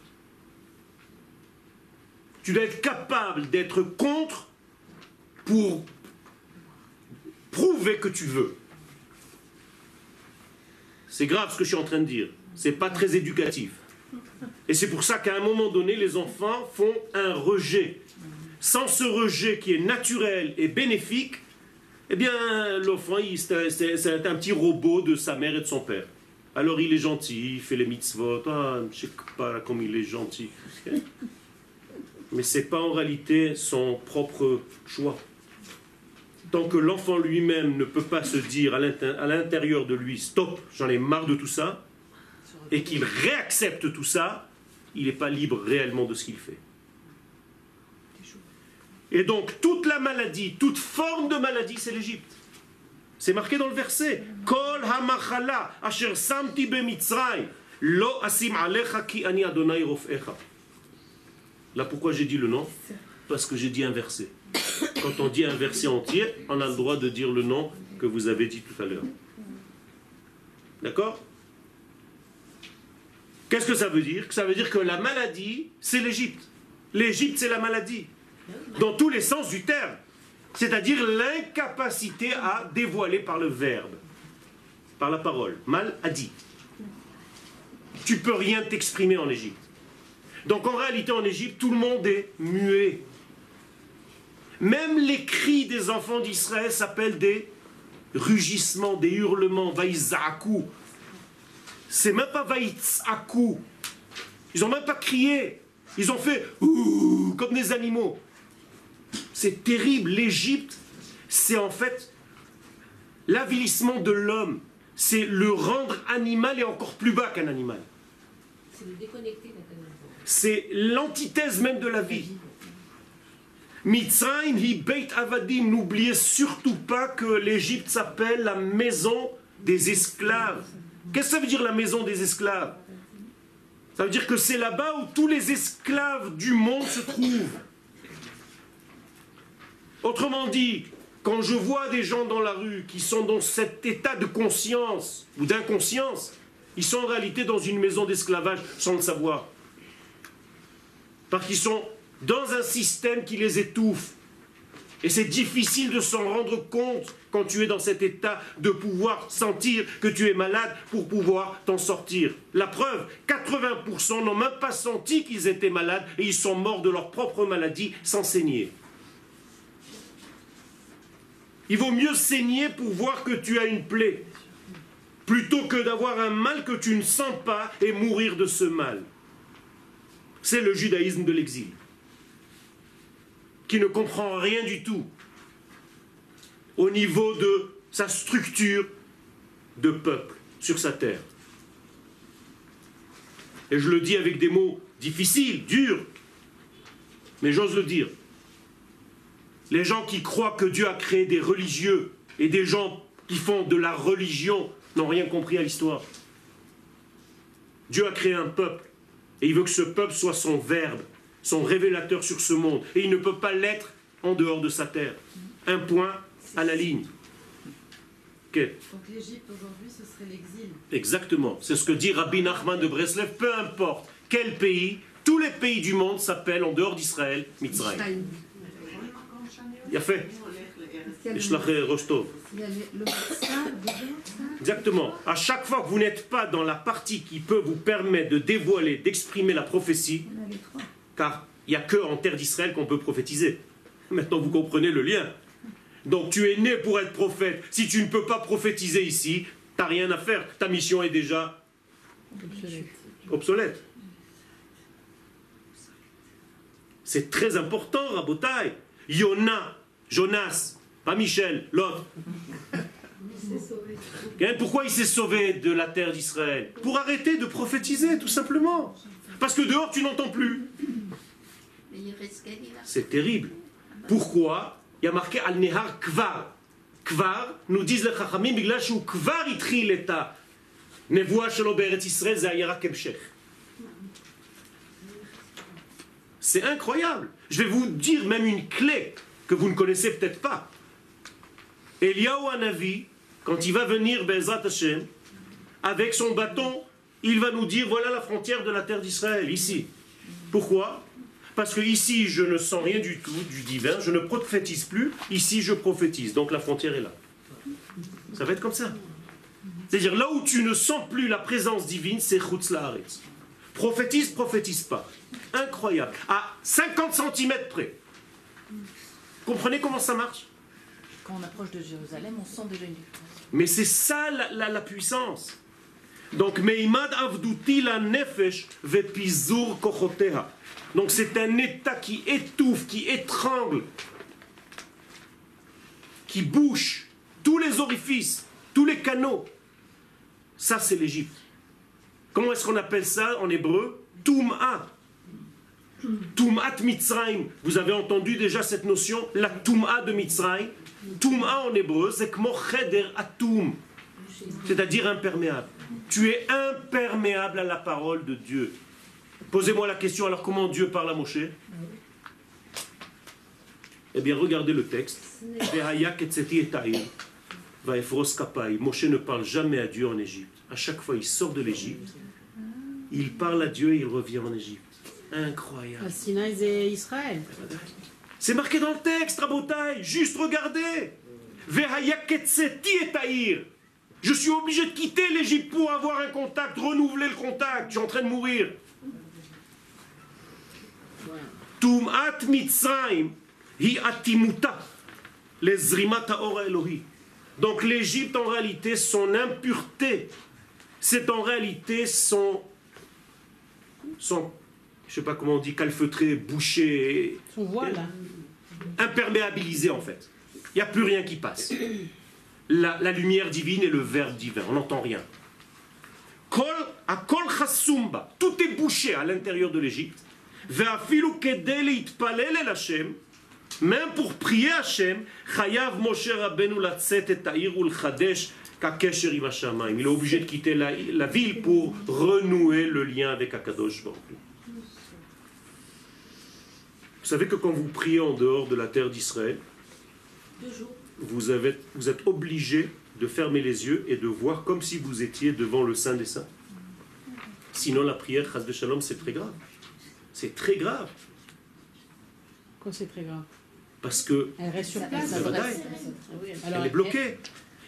Tu dois être capable d'être contre pour prouver que tu veux. C'est grave ce que je suis en train de dire. C'est pas très éducatif. Et c'est pour ça qu'à un moment donné, les enfants font un rejet. Sans ce rejet qui est naturel et bénéfique, eh bien, l'enfant, c'est un- petit robot de sa mère et de son père. Alors il est gentil, il fait les mitzvot, ah, je sais pas comme il est gentil. Mais c'est pas en réalité son propre choix. Tant que l'enfant lui-même ne peut pas se dire à l'intérieur de lui, stop, j'en ai marre de tout ça, et qu'il réaccepte tout ça, il n'est pas libre réellement de ce qu'il fait. Et donc, toute la maladie, toute forme de maladie, c'est l'Égypte. C'est marqué dans le verset. Là, pourquoi j'ai dit le nom? Parce que j'ai dit un verset. Quand on dit un verset entier, on a le droit de dire le nom que vous avez dit tout à l'heure. D'accord? Qu'est-ce que ça veut dire? Ça veut dire que la maladie, c'est l'Égypte. L'Égypte, c'est la maladie. Dans tous les sens du terme. C'est-à-dire l'incapacité à dévoiler par le verbe, par la parole. Mal a dit. Tu peux rien t'exprimer en Égypte. Donc en réalité, en Égypte, tout le monde est muet. Même les cris des enfants d'Israël s'appellent des rugissements, des hurlements, vaïzaku. C'est même pas vaïtzaku. Ils n'ont même pas crié. Ils ont fait ouh comme des animaux. C'est terrible. L'Égypte, c'est en fait l'avilissement de l'homme. C'est le rendre animal et encore plus bas qu'un animal. C'est le déconnecter animal. C'est l'antithèse même de la vie. Mitzrayim hi beit avadim. N'oubliez surtout pas que l'Égypte s'appelle la maison des esclaves. Qu'est-ce que ça veut dire la maison des esclaves? Ça veut dire que c'est là-bas où tous les esclaves du monde se trouvent. Autrement dit, quand je vois des gens dans la rue qui sont dans cet état de conscience ou d'inconscience, ils sont en réalité dans une maison d'esclavage sans le savoir. Parce qu'ils sont dans un système qui les étouffe. Et c'est difficile de s'en rendre compte quand tu es dans cet état de pouvoir sentir que tu es malade pour pouvoir t'en sortir. La preuve, 80% n'ont même pas senti qu'ils étaient malades et ils sont morts de leur propre maladie sans saigner. Il vaut mieux saigner pour voir que tu as une plaie, plutôt que d'avoir un mal que tu ne sens pas et mourir de ce mal. C'est le judaïsme de l'exil, qui ne comprend rien du tout au niveau de sa structure de peuple sur sa terre. Et je le dis avec des mots difficiles, durs, mais j'ose le dire. Les gens qui croient que Dieu a créé des religieux et des gens qui font de la religion n'ont rien compris à l'histoire. Dieu a créé un peuple et il veut que ce peuple soit son verbe, son révélateur sur ce monde. Et il ne peut pas l'être en dehors de sa terre. Un point à la ligne. Donc l'Égypte aujourd'hui, ce serait l'exil. Exactement. C'est ce que dit Rabbi Nachman de Breslev. Peu importe quel pays, tous les pays du monde s'appellent en dehors d'Israël Mitzrayim. Il a fait. Exactement. À chaque fois que vous n'êtes pas dans la partie qui peut vous permettre de dévoiler, d'exprimer la prophétie, Car il n'y a que en terre d'Israël qu'on peut prophétiser. Maintenant, vous comprenez le lien. Donc, tu es né pour être prophète. Si tu ne peux pas prophétiser ici, tu n'as rien à faire. Ta mission est déjà obsolète. C'est très important, Rabotai. Yona, Jonas, pas Michel, l'autre. Hein, Pourquoi il s'est sauvé de la terre d'Israël? Pour arrêter de prophétiser, tout simplement. Parce que dehors, tu n'entends plus. C'est terrible. Pourquoi Il y a marqué Al-Nehar Kvar. Kvar, nous disent les Chachamim, biglash ou Kvar itril et Nevoa shelo be'eretz Israël, זה היה רק המשך. C'est incroyable. Je vais vous dire même une clé que vous ne connaissez peut-être pas. Eliyahu Hanavi, quand il va venir Bezrat Hashem, avec son bâton, il va nous dire voilà la frontière de la terre d'Israël, ici. Pourquoi? Parce que ici, je ne sens rien du tout du divin, je ne prophétise plus, ici, je prophétise. Donc la frontière est là. Ça va être comme ça. C'est-à-dire là où tu ne sens plus la présence divine, c'est Chutz Laaretz. Prophétise, prophétise pas. Incroyable. À 50 cm près. Comprenez comment ça marche? Quand on approche de Jérusalem, on sent déjà une. Mais c'est ça la, la- la puissance. Donc, Meimad Avduti la Nefesh Vepizur Kochoteha. Donc, c'est un état qui étouffe, qui étrangle, qui bouche tous les orifices, tous les canaux. Ça, c'est l'Égypte. Comment est-ce qu'on appelle ça en hébreu? Toum'a. Toum'at Mitzrayim. Vous avez entendu déjà cette notion La Toum'a de Mitzrayim. Toum'a en hébreu, c'est kmo cheder atum, c'est-à-dire imperméable. Tu es imperméable à la parole de Dieu. Posez-moi la question, alors comment Dieu parle à Moshe? Eh bien, regardez le texte. Moshe ne parle jamais à Dieu en Égypte. À chaque fois, il sort de l'Égypte, il parle à Dieu et il revient en Égypte. Incroyable. Israël. C'est marqué dans le texte, Rabotai. Juste regardez. Je suis obligé de quitter l'Égypte pour avoir un contact, renouveler le contact. Je suis en train de mourir. Tum'at hi atimuta, les Elohi. Donc l'Égypte, en réalité, son impureté, c'est en réalité son, son, je sais pas comment on dit, calfeutré, bouché, Son voile. imperméabilisé en fait. Il n'y a plus rien qui passe. La, lumière divine et le verbe divin, on n'entend rien. Kol, à Kol tout est bouché à l'intérieur de l'Égypte. Même pour prier Hashem, Chayav Moshe Rabbeinu latzet et ta'ir ulchadesh kakesher im hashamayim. Il est obligé de quitter la, ville pour renouer le lien avec Akadosh Baruch. Vous savez que quand vous priez en dehors de la terre d'Israël, Deux jours. Vous, avez, vous êtes obligé de fermer les yeux et de voir comme si vous étiez devant le Saint des Saints. Sinon, la prière, Chas de Shalom, c'est très grave. C'est très grave. Quoi, c'est très grave? Parce que Elle reste sur place. elle est bloquée.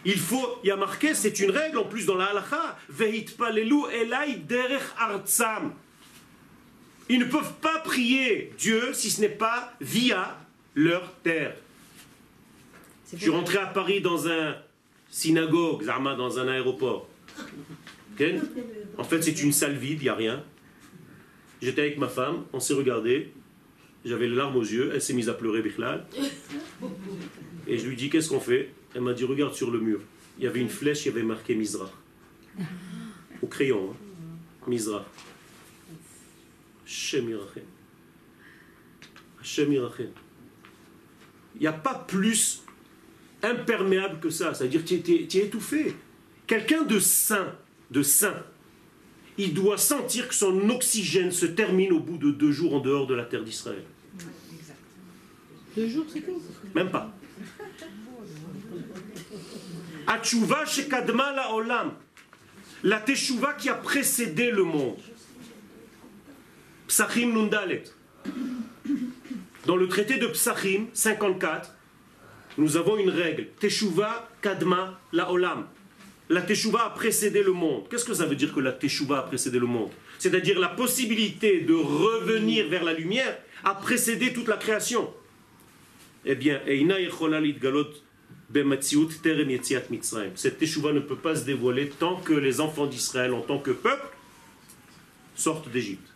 Il faut, il y a marqué, c'est une règle en plus dans la halacha, Vehitpalelu elai derech artsam. Ils ne peuvent pas prier Dieu si ce n'est pas via leur terre. Je suis rentré à Paris dans un synagogue, Zarma, dans un aéroport. En fait, c'est une salle vide, il n'y a rien. J'étais avec ma femme, on s'est regardé. J'avais les larmes aux yeux, elle s'est mise à pleurer, Bichlal. Et je lui dis Qu'est-ce qu'on fait? Elle m'a dit Regarde sur le mur. Il y avait une flèche, il y avait marqué Mizra. Au crayon, hein. Mizra. Hashem Yirachem. Hashem. Il n'y a pas plus imperméable que ça. C'est-à-dire que tu es, étouffé. Quelqu'un de sain, de sain, il doit sentir que son oxygène se termine au bout de deux jours en dehors de la terre d'Israël. Deux jours, c'est tout? Même pas. Shekadma la olam. La teshuva qui a précédé le monde. Psachim Nundalet. Dans le traité de Psachim 54, nous avons une règle. Teshuva kadma la olam. La teshuva a précédé le monde. Qu'est-ce que ça veut dire que la teshuva a précédé le monde? C'est-à-dire la possibilité de revenir vers la lumière a précédé toute la création. Eh bien. Cette teshuva ne peut pas se dévoiler tant que les enfants d'Israël, en tant que peuple, sortent d'Égypte.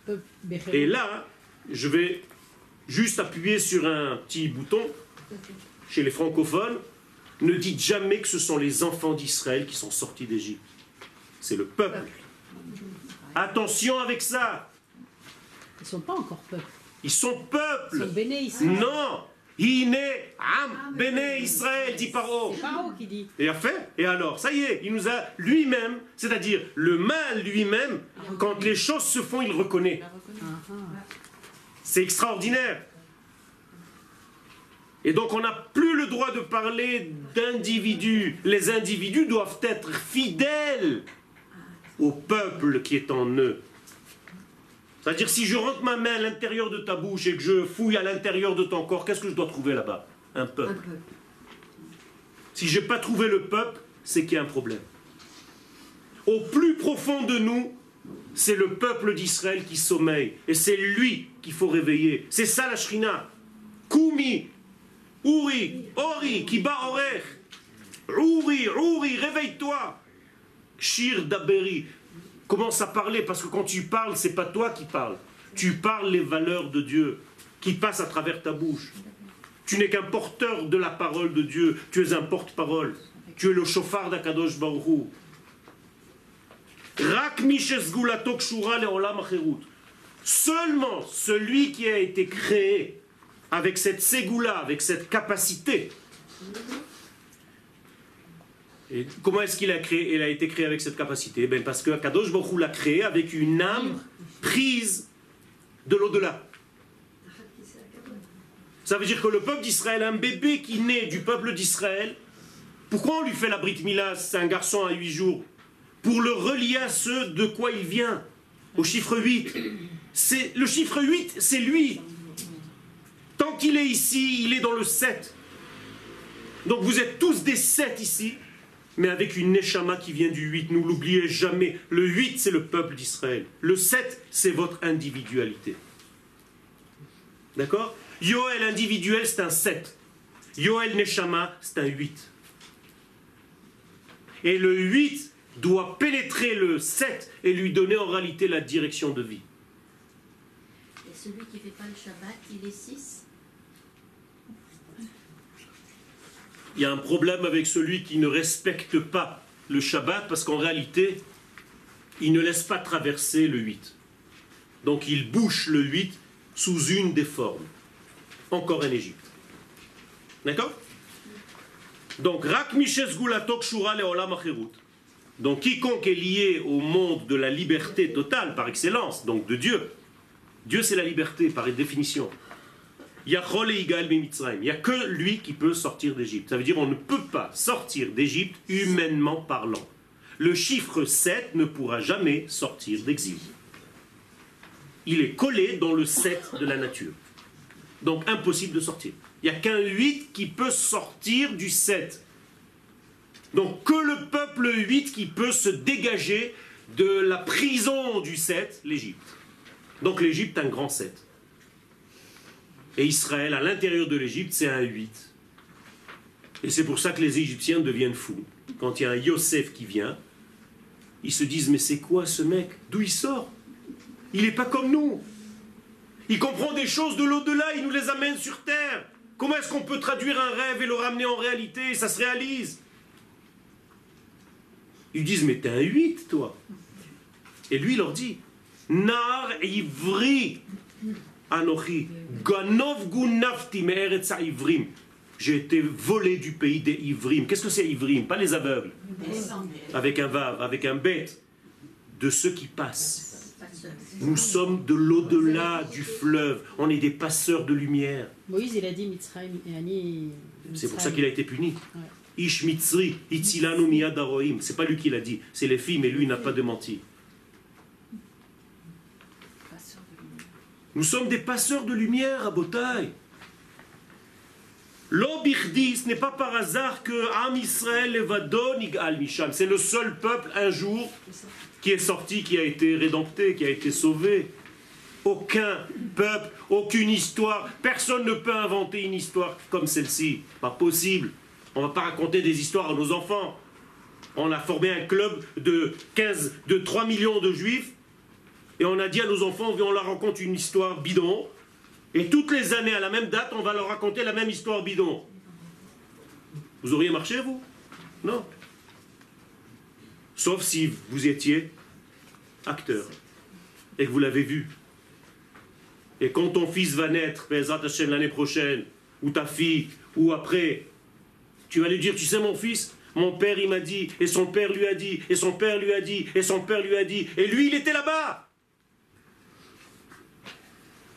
Et là, je vais juste appuyer sur un petit bouton chez les francophones. Ne dites jamais que ce sont les enfants d'Israël qui sont sortis d'Égypte. C'est le peuple. Attention avec ça. Ils sont pas encore peuple. Ils sont Ils peuple. sont bénés ici. Non. Am bene Israël, dit Paro. C'est Paro qui dit. Et a fait Et alors Ça y est, il nous a lui-même, c'est-à-dire le mal lui-même, quand les choses se font, il reconnaît. Ah, ah. C'est extraordinaire. Et donc on n'a plus le droit de parler d'individus. Les individus doivent être fidèles au peuple qui est en eux. C'est-à-dire si je rentre ma main à l'intérieur de ta bouche et que je fouille à l'intérieur de ton corps, qu'est-ce que je dois trouver là-bas? Un peuple. Si je n'ai pas trouvé le peuple, c'est qu'il y a un problème. Au plus profond de nous, c'est le peuple d'Israël qui sommeille. Et c'est lui qu'il faut réveiller. C'est ça la Shrina. Kumi, Uri, Ori, Kiba Orer. Uri, Uri, réveille-toi. Shir Daberi. Commence à parler parce que quand tu parles, c'est pas toi qui parles. Tu parles les valeurs de Dieu qui passent à travers ta bouche. Tu n'es qu'un porteur de la parole de Dieu. Tu es un porte-parole. Tu es le chauffard d'Akadosh Baruch Rak Mishesgulato Kshura Leolam Acherut. Seulement celui qui a été créé avec cette ségoula, avec cette capacité. Comment est-ce qu'il a créé Il a été créé avec cette capacité? Ben Parce que Kadosh Baruch l'a créé avec une âme prise de l'au-delà. Ça veut dire que le peuple d'Israël, un bébé qui naît du peuple d'Israël, pourquoi on lui fait la Brit Mila C'est un garçon à 8 jours? Pour le relier à ce de quoi il vient, au chiffre 8. C'est, le chiffre 8, c'est lui. Tant qu'il est ici, il est dans le 7. Donc vous êtes tous des 7 ici, mais avec une Neshama qui vient du 8. Ne l'oubliez jamais. Le 8, c'est le peuple d'Israël. Le 7, c'est votre individualité. D'accord? Yoel individuel, c'est un 7. Yoel Neshama, c'est un 8. Et le 8 doit pénétrer le 7 et lui donner en réalité la direction de vie. Et celui qui ne fait pas le Shabbat, il est 6 Il y a un problème avec celui qui ne respecte pas le Shabbat parce qu'en réalité, il ne laisse pas traverser le 8. Donc il bouche le 8 sous une des formes. Encore en Égypte. D'accord? Donc, Rak. Donc quiconque est lié au monde de la liberté totale par excellence, donc de Dieu. Dieu c'est la liberté par définition. Il n'y a que lui qui peut sortir d'Égypte. Ça veut dire qu'on ne peut pas sortir d'Égypte humainement parlant. Le chiffre 7 ne pourra jamais sortir d'exil. Il est collé dans le 7 de la nature. Donc impossible de sortir. Il n'y a qu'un 8 qui peut sortir du 7. Donc que le peuple 8 qui peut se dégager de la prison du 7, l'Égypte. Donc l'Égypte, un grand 7. Et Israël, à l'intérieur de l'Égypte, c'est un 8. Et c'est pour ça que les Égyptiens deviennent fous. Quand il y a un Yosef qui vient, ils se disent, mais c'est quoi ce mec? D'où il sort? Il n'est pas comme nous. Il comprend des choses de l'au-delà, il nous les amène sur terre. Comment est-ce qu'on peut traduire un rêve et le ramener en réalité? Ça se réalise. Ils disent, mais t'es un 8, toi. Et lui, il leur dit, Nar ivri anochi, ganov gunafti me'eretz ivrim. J'ai été volé du pays des ivrim. Qu'est-ce que c'est ivrim? Pas les aveugles. Avec un vav, avec un bête. De ceux qui passent. Nous sommes de l'au-delà du fleuve. On est des passeurs de lumière. Moïse, il a dit Mitzrayim et Ani. C'est pour ça qu'il a été puni. Ish mitzri, itzilanu miyad aroim. C'est pas lui qui l'a dit, c'est les filles, mais lui n'a pas démenti. Passeur de lumière. Nous sommes des passeurs de lumière à Botaï. L'obirdi, ce n'est pas par hasard que Am Israël Levadon al Misham. C'est le seul peuple un jour qui est sorti, qui a été rédempté, qui a été sauvé. Aucun peuple, aucune histoire, personne ne peut inventer une histoire comme celle-ci. Pas possible. On ne va pas raconter des histoires à nos enfants. On a formé un club de 15, de 3 millions de juifs, et on a dit à nos enfants, on leur raconte une histoire bidon, et toutes les années, à la même date, on va leur raconter la même histoire bidon. Vous auriez marché, vous? Non. Sauf si vous étiez acteur, et que vous l'avez vu. Et quand ton fils va naître, Hashem, l'année prochaine, ou ta fille, ou après, tu vas lui dire, tu sais mon fils, mon père il m'a dit, et son père lui a dit, et son père lui a dit, et son père lui a dit, et lui il était là-bas.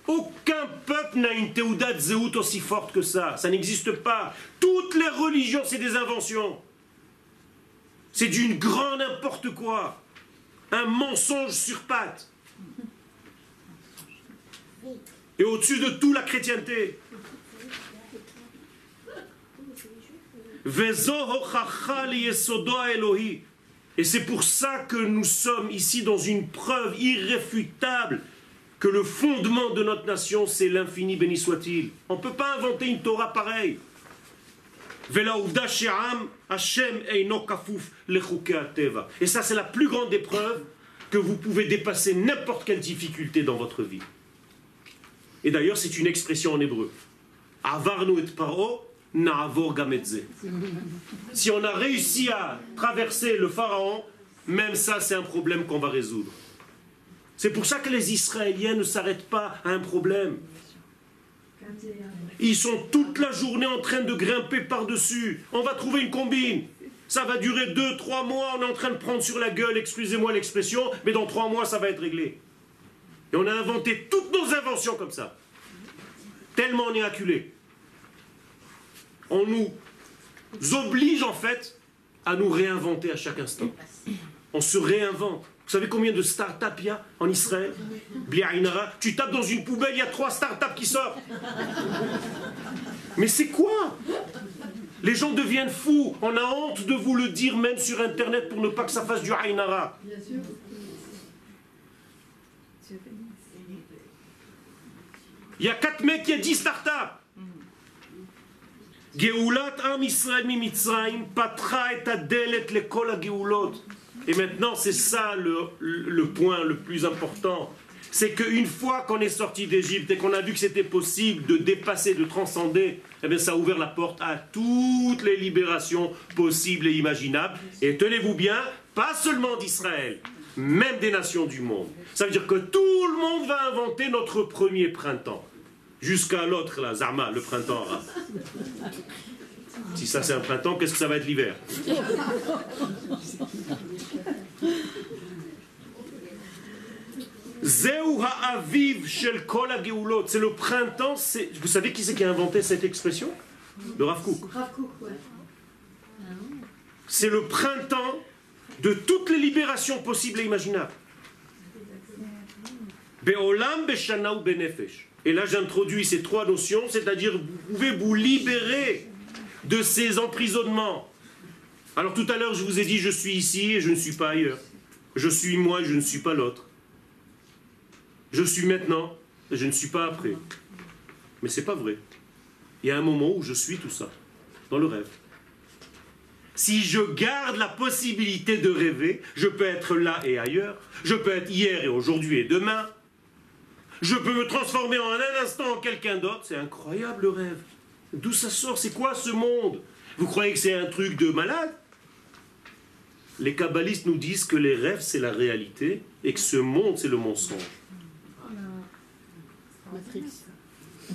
Aucun peuple n'a une théouda zéout aussi forte que ça. Ça n'existe pas. Toutes les religions, c'est des inventions. C'est d'une grande n'importe quoi. Un mensonge sur pattes. Et au-dessus de tout, la chrétienté. Et c'est pour ça que nous sommes ici dans une preuve irréfutable que le fondement de notre nation, c'est l'infini, béni soit-il. On ne peut pas inventer une Torah pareille. Et ça, c'est la plus grande épreuve que vous pouvez dépasser n'importe quelle difficulté dans votre vie. Et d'ailleurs, c'est une expression en hébreu. Avarnu et. Si on a réussi à traverser le pharaon, même ça, c'est un problème qu'on va résoudre. C'est pour ça que les Israéliens ne s'arrêtent pas à un problème. Ils sont toute la journée en train de grimper par-dessus. On va trouver une combine. Ça va durer deux, trois mois. On est en train de prendre sur la gueule, excusez-moi l'expression, mais dans trois mois, ça va être réglé. Et on a inventé toutes nos inventions comme ça. Tellement on est acculé. On nous oblige en fait à nous réinventer à chaque instant. On se réinvente. Vous savez combien de start-up il y a en Israël? Tu tapes dans une poubelle, il y a trois start-up qui sortent. Mais c'est quoi? Les gens deviennent fous. On a honte de vous le dire même sur Internet pour ne pas que ça fasse du Aïnara. Il y a quatre mecs qui a 10 start-up. Am Israël patra et adelet le kol et maintenant, c'est ça le, point le plus important. C'est qu'une fois qu'on est sorti d'Égypte et qu'on a vu que c'était possible de dépasser, de transcender, eh bien, ça a ouvert la porte à toutes les libérations possibles et imaginables. Et tenez-vous bien, pas seulement d'Israël, même des nations du monde. Ça veut dire que tout le monde va inventer notre premier printemps. Jusqu'à l'autre, là, Zarma, le printemps arabe. Si ça c'est un printemps, qu'est-ce que ça va être l'hiver Zeu ha'aviv shel kol ha'geulot. C'est le printemps. c'est- Vous savez qui c'est qui a inventé cette expression Le Rav Kook. C'est le printemps de toutes les libérations possibles et imaginables. Be'olam be'shana ou be'nefesh. Et là, j'introduis ces trois notions, c'est-à-dire vous pouvez vous libérer de ces emprisonnements. Alors tout à l'heure, je vous ai dit, je suis ici et je ne suis pas ailleurs. Je suis moi et je ne suis pas l'autre. Je suis maintenant et je ne suis pas après. Mais c'est pas vrai. Il y a un moment où je suis tout ça, dans le rêve. Si je garde la possibilité de rêver, je peux être là et ailleurs, je peux être hier et aujourd'hui et demain, je peux me transformer en un instant en quelqu'un d'autre, c'est incroyable le rêve. D'où ça sort? C'est quoi ce monde? Vous croyez que c'est un truc de malade? Les kabbalistes nous disent que les rêves c'est la réalité et que ce monde c'est le mensonge.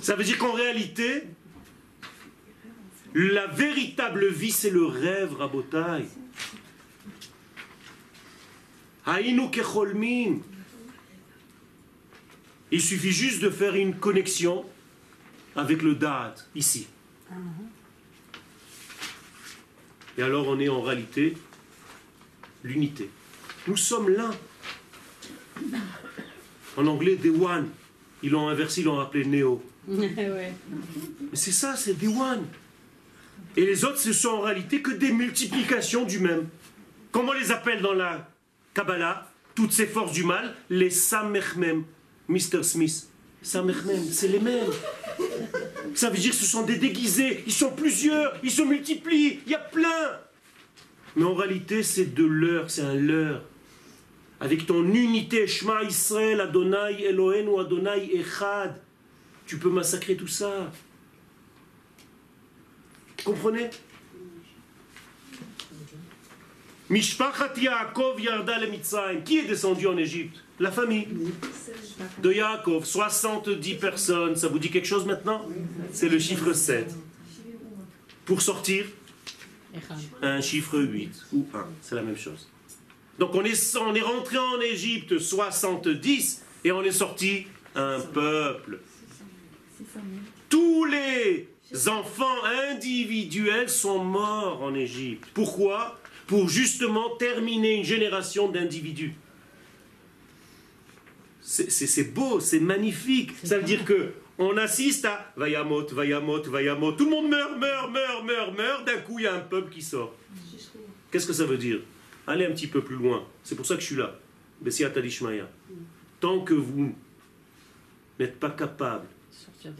Ça veut dire qu'en réalité, la véritable vie, c'est le rêve, Rabotai. Haïnu kecholmin. Il suffit juste de faire une connexion avec le Da'at, ici. Et alors on est en réalité l'unité. Nous sommes l'un. En anglais, the one. Ils l'ont inversé, ils l'ont appelé Néo. ouais. Mais c'est ça, c'est the one. Et les autres, ce sont en réalité que des multiplications du même. Comment on les appelle dans la Kabbalah? Toutes ces forces du mal, les Samechmem. Mr. Smith. Samechmem, c'est les mêmes. Ça veut dire que ce sont des déguisés. Ils sont plusieurs, ils se multiplient, il y a plein. Mais en réalité, c'est de leur, c'est un leur. Avec ton unité, Shema Israël, Adonai Elohenu, ou Adonai Echad, tu peux massacrer tout ça. Comprenez? Mishpachat Yaakov Yarda le. Qui est descendu en Égypte? La famille de Yaakov. 70 personnes. Ça vous dit quelque chose maintenant? C'est le chiffre 7. Pour sortir, un chiffre 8 ou 1. C'est la même chose. Donc on est, on est rentré en Égypte 70 et on est sorti un peuple. Tous les enfants individuels sont morts en Égypte. Pourquoi? Pour justement terminer une génération d'individus. C'est beau, c'est magnifique. Ça veut dire que on assiste à Vayamot, Vayamot, Vayamot. Tout le monde meurt, meurt, meurt, meurt, meurt. D'un coup, il y a un peuple qui sort. Qu'est-ce que ça veut dire? Allez un petit peu plus loin. C'est pour ça que je suis là. Tant que vous n'êtes pas capable Sortir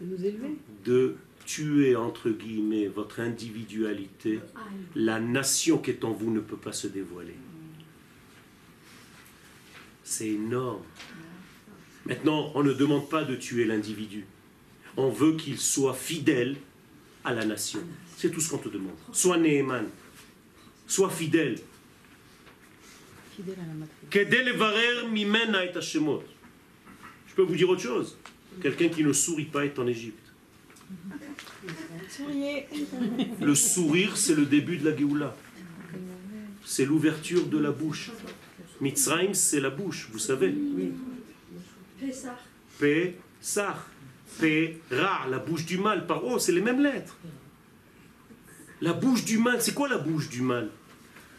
de nous élever. de tuer, entre guillemets, votre individualité, la nation qui est en vous ne peut pas se dévoiler. C'est énorme. Maintenant, on ne demande pas de tuer l'individu. On veut qu'il soit fidèle à la nation. C'est tout ce qu'on te demande. Sois Neeman. Sois fidèle. Je peux vous dire autre chose. Quelqu'un qui ne sourit pas est en Égypte. Souriez. Le sourire, c'est le début de la Géoula. C'est l'ouverture de la bouche. Mitzrayim, c'est la bouche, vous savez. Pesach. Pera, la bouche du mal. Paro, c'est les mêmes lettres. La bouche du mal, c'est quoi la bouche du mal?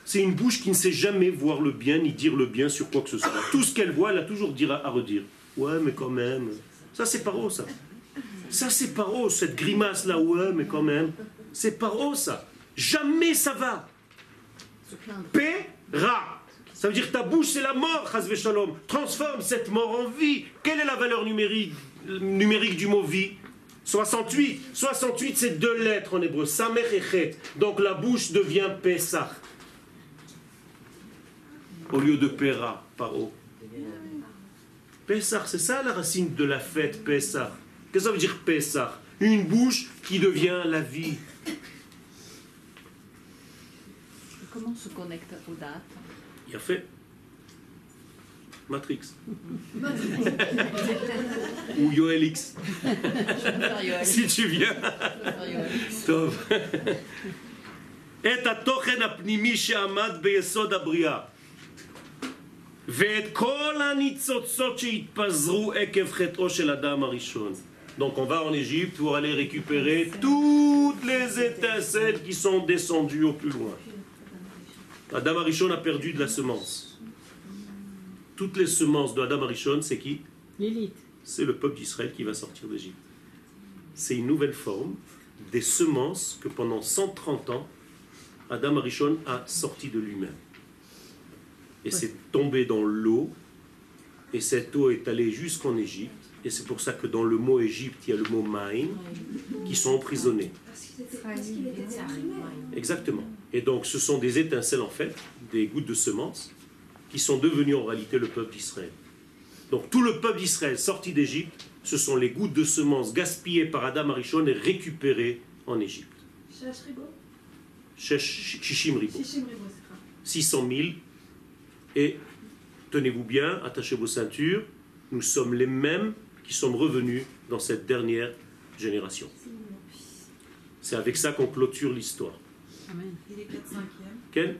C'est une bouche qui ne sait jamais voir le bien ni dire le bien sur quoi que ce soit. Tout ce qu'elle voit, elle a toujours dire à redire. Ouais, mais quand même. Ça, c'est paro, ça. Ça, c'est paro, cette grimace-là. Ouais, mais quand même. C'est paro, ça. Jamais ça va. Pera. Ça veut dire ta bouche, c'est la mort, Chazve Shalom. Transforme cette mort en vie. Quelle est la valeur numérique, du mot vie? 68. 68, c'est deux lettres en hébreu. Samer et. Donc la bouche devient Pesach. Au lieu de Pera, paro. Pesach, c'est ça la racine de la fête Pesach? Qu'est-ce que ça veut dire Pesach Une bouche qui devient la vie. Comment on se connecte aux dates Il a fait Matrix. Ou Yoel X, si tu viens. טוב. את התוכן הפנימי שעמד ביסוד הבריאה ואת כל הניצוצות שהתפזרו עקב חטאו של אדם הראשון. Donc on va en Égypte pour aller récupérer toutes les étincelles qui sont descendues au plus loin. Adam Arishon a perdu de la semence. Toutes les semences de Adam Arishon, c'est qui? L'élite. c'est le peuple d'Israël qui va sortir d'Égypte. C'est une nouvelle forme des semences que pendant 130 ans, Adam Arishon a sorti de lui-même. Et c'est tombé dans l'eau, et cette eau est allée jusqu'en Égypte, et c'est pour ça que dans le mot Égypte, il y a le mot Maïm, qui sont emprisonnés. Exactement. Et donc ce sont des étincelles en fait, des gouttes de semences, qui sont devenues en réalité le peuple d'Israël. Donc tout le peuple d'Israël sorti d'Égypte, ce sont les gouttes de semences gaspillées par Adam Arishon et récupérées en Égypte. Shishim Ribo. 600 000. Et tenez-vous bien, attachez vos ceintures, nous sommes les mêmes qui sommes revenus dans cette dernière génération. C'est avec ça qu'on clôture l'histoire. Amen. Il est 4 5 Quel?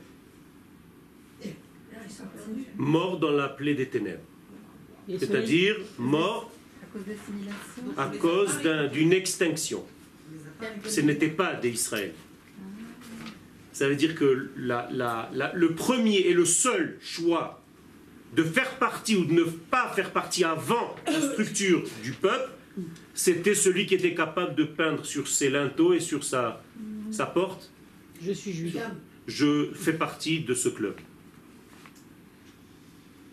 Mort dans la plaie des ténèbres. C'est-à-dire mort À cause d'une extinction. Ce n'était pas des Israël. Ça veut dire que la- la- la- le premier et le seul choix de faire partie ou de ne pas faire partie avant la structure du peuple, c'était celui qui était capable de peindre sur ses linteaux et sur sa, sa porte Je suis juif. je fais partie de ce club.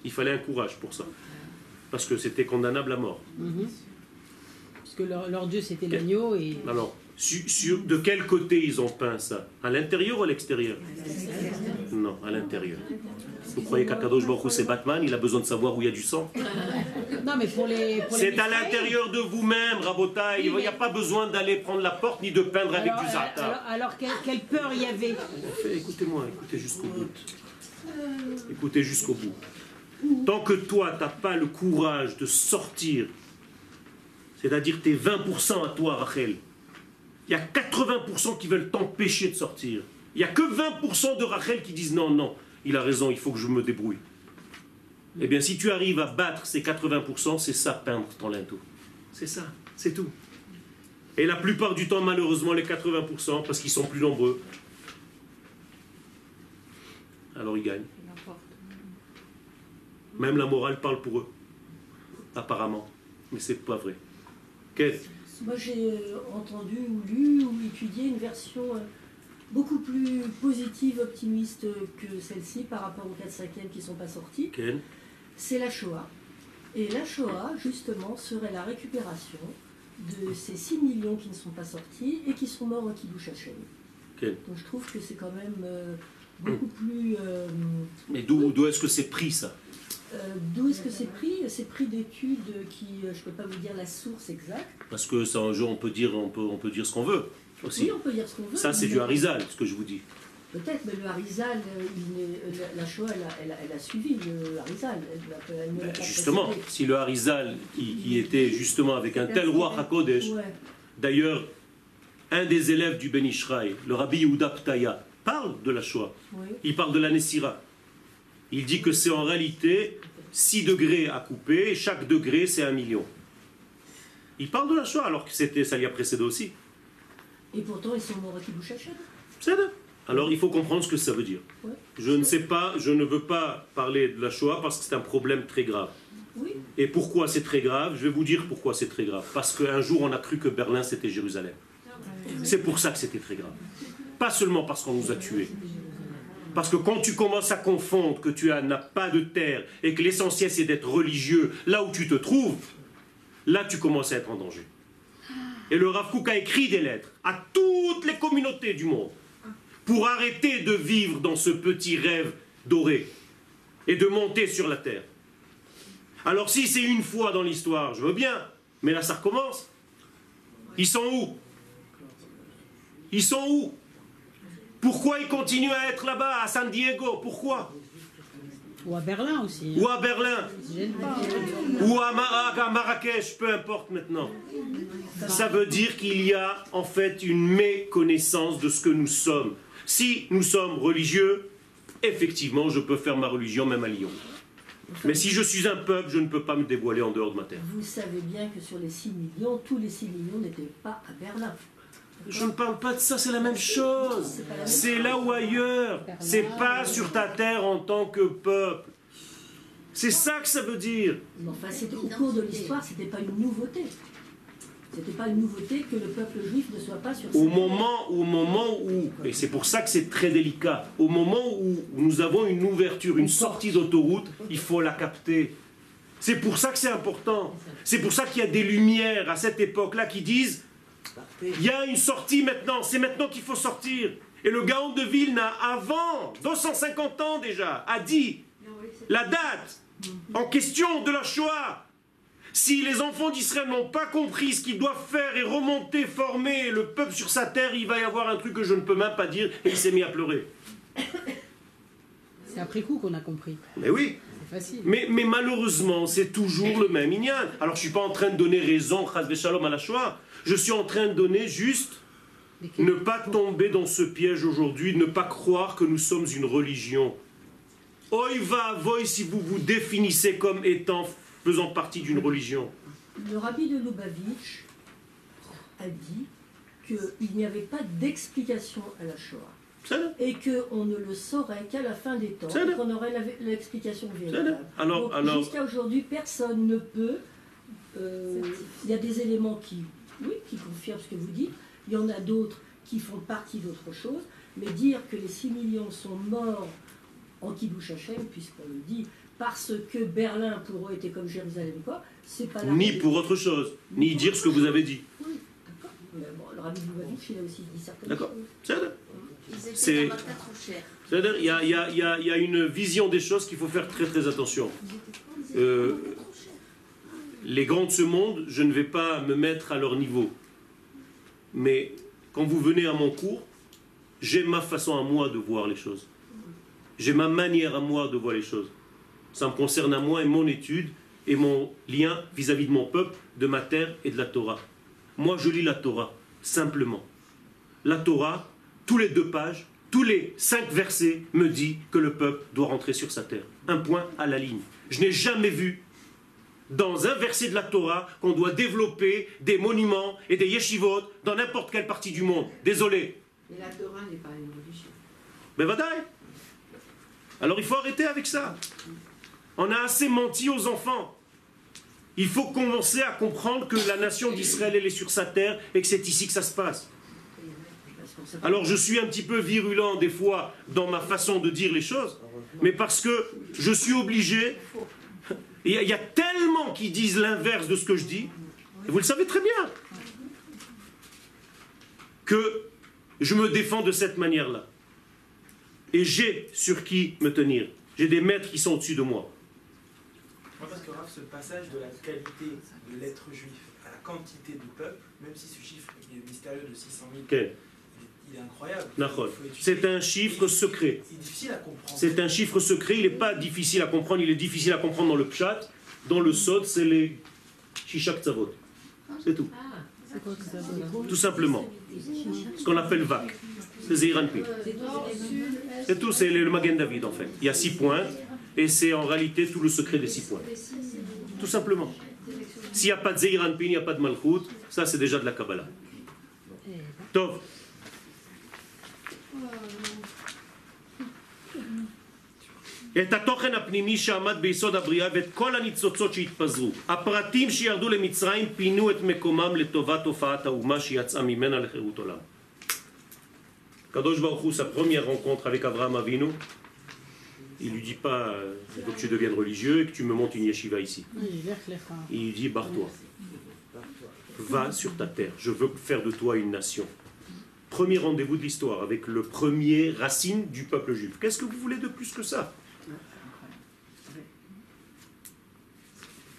Il fallait un courage pour ça. Parce que c'était condamnable à mort. Mhm. Parce que leur, leur dieu c'était l'agneau et Alors, su- sur, de quel côté ils ont peint ça? À l'intérieur ou à l'extérieur? Non, à l'intérieur. Vous croyez qu'Akadosh Baruch c'est Batman? Il a besoin de savoir où il y a du sang non mais pour les C'est à l'intérieur de vous-même, Rabotaï. Il n'y a pas besoin d'aller prendre la porte ni de peindre avec alors, du euh, alors, quelle, quelle peur il y avait? Écoutez-moi, écoutez jusqu'au bout. Écoutez jusqu'au bout. Tant que toi, tu n'as pas le courage de sortir, c'est-à-dire tes 20% à toi, Rachel, il y a 80% qui veulent t'empêcher de sortir. Il n'y a que 20% de Rachel qui disent non, non, il a raison, il faut que je me débrouille. Eh bien, si tu arrives à battre ces 80%, c'est ça, peindre ton linteau. C'est ça, c'est tout. Et la plupart du temps, malheureusement, les 80%, parce qu'ils sont plus nombreux, alors ils gagnent. Même la morale parle pour eux, apparemment. Mais c'est pas vrai. Moi, j'ai euh, entendu ou lu ou étudié une version euh, beaucoup plus positive, optimiste que celle-ci par rapport aux 4 5 qui ne sont pas sortis. C'est la Shoah. Et la Shoah, justement, serait la récupération de ces 6 millions qui ne sont pas sortis et qui sont morts au Kiddush Hashem. Donc je trouve que c'est quand même euh, beaucoup plus... euh, Mais d'où est-ce que c'est pris ça? euh, D'où est-ce que c'est pris? C'est pris d'études qui, euh, je ne peux pas vous dire la source exacte. Parce que c'est un jeu, on peut dire, on peut, on peut dire ce qu'on veut aussi. Oui, on peut dire ce qu'on veut. Ça, c'est du Harizal, ce que je vous dis. Peut-être, mais le Harizal, la, Shoah, elle a, elle a- elle a suivi le Harizal. Ben, justement, précédé. si le Harizal, qui, qui était justement avec un tel roi Hakodesh, Ouais. d'ailleurs, un des élèves du Ben Ishraï, le rabbi Yehuda Ptaya, parle de la Shoah. Oui. Il parle de la Nessira. Il dit que c'est en réalité 6 degrés à couper, et chaque degré c'est un million. Il parle de la Shoah alors que c'était, ça l'y a précédé aussi. Et pourtant, ils sont morts à Hashem. C'est vrai. Alors il faut comprendre ce que ça veut dire. Ouais. Je ne sais pas, je ne veux pas parler de la Shoah parce que c'est un problème très grave. Oui. Et pourquoi c'est très grave? Je vais vous dire pourquoi c'est très grave. Parce qu'un jour on a cru que Berlin c'était Jérusalem. C'est pour ça que c'était très grave. Pas seulement parce qu'on nous a tués. Parce que quand tu commences à confondre que tu as- n'as pas de terre et que l'essentiel c'est d'être religieux là où tu te trouves, là tu commences à être en danger. Et le Rav Kook a écrit des lettres à toutes les communautés du monde pour arrêter de vivre dans ce petit rêve doré et de monter sur la terre. Alors si c'est une fois dans l'histoire, je veux bien, mais là ça recommence. Ils sont où? Ils sont où? Pourquoi ils continuent à être là-bas, à San Diego? Pourquoi? Ou à Berlin aussi. hein. Ou à Berlin. Ou à, Ma- à Marrakech, peu importe maintenant. Ça veut dire qu'il y a en fait une méconnaissance de ce que nous sommes. Si nous sommes religieux, effectivement, je peux faire ma religion même à Lyon. Mais si je suis un peuple, je ne peux pas me dévoiler en dehors de ma terre. Vous savez bien que sur les 6 millions, tous les 6 millions n'étaient pas à Berlin. Je ne parle pas de ça, c'est la même chose. C'est là ou ailleurs. C'est pas sur ta terre en tant que peuple. C'est ça que ça veut dire. Enfin, au cours de l'histoire, c'était pas une nouveauté. C'était pas une nouveauté que le peuple juif ne soit pas sur Au moment, au moment où, et c'est pour ça que c'est très délicat, au moment où nous avons une ouverture, une sortie d'autoroute, il faut la capter. C'est pour ça que c'est important. C'est pour ça qu'il y a des lumières à cette époque-là qui disent il y a une sortie maintenant, c'est maintenant qu'il faut sortir. Et le Gaon de Vilna, avant 250 ans déjà, a dit la date en question de la Shoah. Si les enfants d'Israël n'ont pas compris ce qu'ils doivent faire et remonter, former le peuple sur sa terre, il va y avoir un truc que je ne peux même pas dire. Et il s'est mis à pleurer. C'est après coup qu'on a compris. Mais oui, C'est facile. mais, mais malheureusement, c'est toujours le même Inyan. Alors je ne suis pas en train de donner raison, Shalom, à la Shoah. Je suis en train de donner juste ne pas tomber dans ce piège aujourd'hui, ne pas croire que nous sommes une religion. Oi va voy si vous vous définissez comme étant faisant partie d'une religion. Le rabbi de Lubavitch a dit qu'il n'y avait pas d'explication à la Shoah. Et qu'on ne le saurait qu'à la fin des temps, et qu'on aurait l'explication véritable. alors- Jusqu'à aujourd'hui, personne ne peut. euh, Il y a des éléments qui, oui, qui confirment ce que vous dites. Il y en a d'autres qui font partie d'autre chose. Mais dire que les 6 millions sont morts en Kibbush Hashem, puisqu'on le dit, parce que Berlin pour eux était comme Jérusalem, quoi, c'est pas la Ni pour autre chose, ni dire ce que vous avez dit. Oui, d'accord. Mais bon, le rabbi il a aussi dit certaines D'accord. choses. C'est. C'est-à-dire, il y a, il y a- il y a- il y a une vision des choses qu'il faut faire très très attention. Euh, les grands de ce monde, je ne vais pas me mettre à leur niveau. Mais quand vous venez à mon cours, j'ai ma façon à moi de voir les choses. J'ai ma manière à moi de voir les choses. Ça me concerne à moi et mon étude et mon lien vis-à-vis de mon peuple, de ma terre et de la Torah. Moi, je lis la Torah, simplement. La Torah, tous les deux pages, tous les cinq versets me dit que le peuple doit rentrer sur sa terre. Un point à la ligne. Je n'ai jamais vu dans un verset de la Torah qu'on doit développer des monuments et des yeshivot dans n'importe quelle partie du monde. Désolé. Mais la Torah n'est pas une religion. Mais vadaï. Alors il faut arrêter avec ça. On a assez menti aux enfants. Il faut commencer à comprendre que la nation d'Israël, elle est sur sa terre et que c'est ici que ça se passe. Alors je suis un petit peu virulent des fois dans ma façon de dire les choses, mais parce que je suis obligé. Il y, a, il y a tellement qui disent l'inverse de ce que je dis, et vous le savez très bien, que je me défends de cette manière-là. Et j'ai sur qui me tenir. J'ai des maîtres qui sont au-dessus de moi. Moi, parce que Raph, ce passage de la qualité de l'être juif à la quantité du peuple, même si ce chiffre est mystérieux de 600 000, Ok. C'est un chiffre secret. C'est difficile à comprendre. C'est un chiffre secret, il n'est pas difficile à comprendre, il est difficile à comprendre dans le pshat. Dans le sod, c'est les shishak tzavot. C'est tout. Ah, Tout simplement. Ce qu'on appelle vac. C'est Zeiranpi. C'est tout, c'est le Magen David en fait. Il y a six points, et c'est en réalité tout le secret des six points. Tout simplement. S'il n'y a pas de Zeiranpi, il n'y a pas de Malchut, ça c'est déjà de la Kabbalah. Tov. את התוכן הפנימי שעמד ביסוד הבריאה ואת כל הניצוצות שהתפזרו. הפרטים שירדו למצרים פינו את מקומם לטובת הופעת האומה שיצאה ממנה לחירות עולם. Kadosh Baruch Hu, sa première rencontre avec Abraham Avinu, il lui dit pas euh, il faut que tu deviennes religieux et que tu me montes une yeshiva ici. Oui, vers les femmes. Il lui dit barre-toi, va sur ta terre, je veux faire de toi une nation. Premier rendez-vous de l'histoire avec le premier racine du peuple juif. Qu'est-ce que vous voulez de plus que ça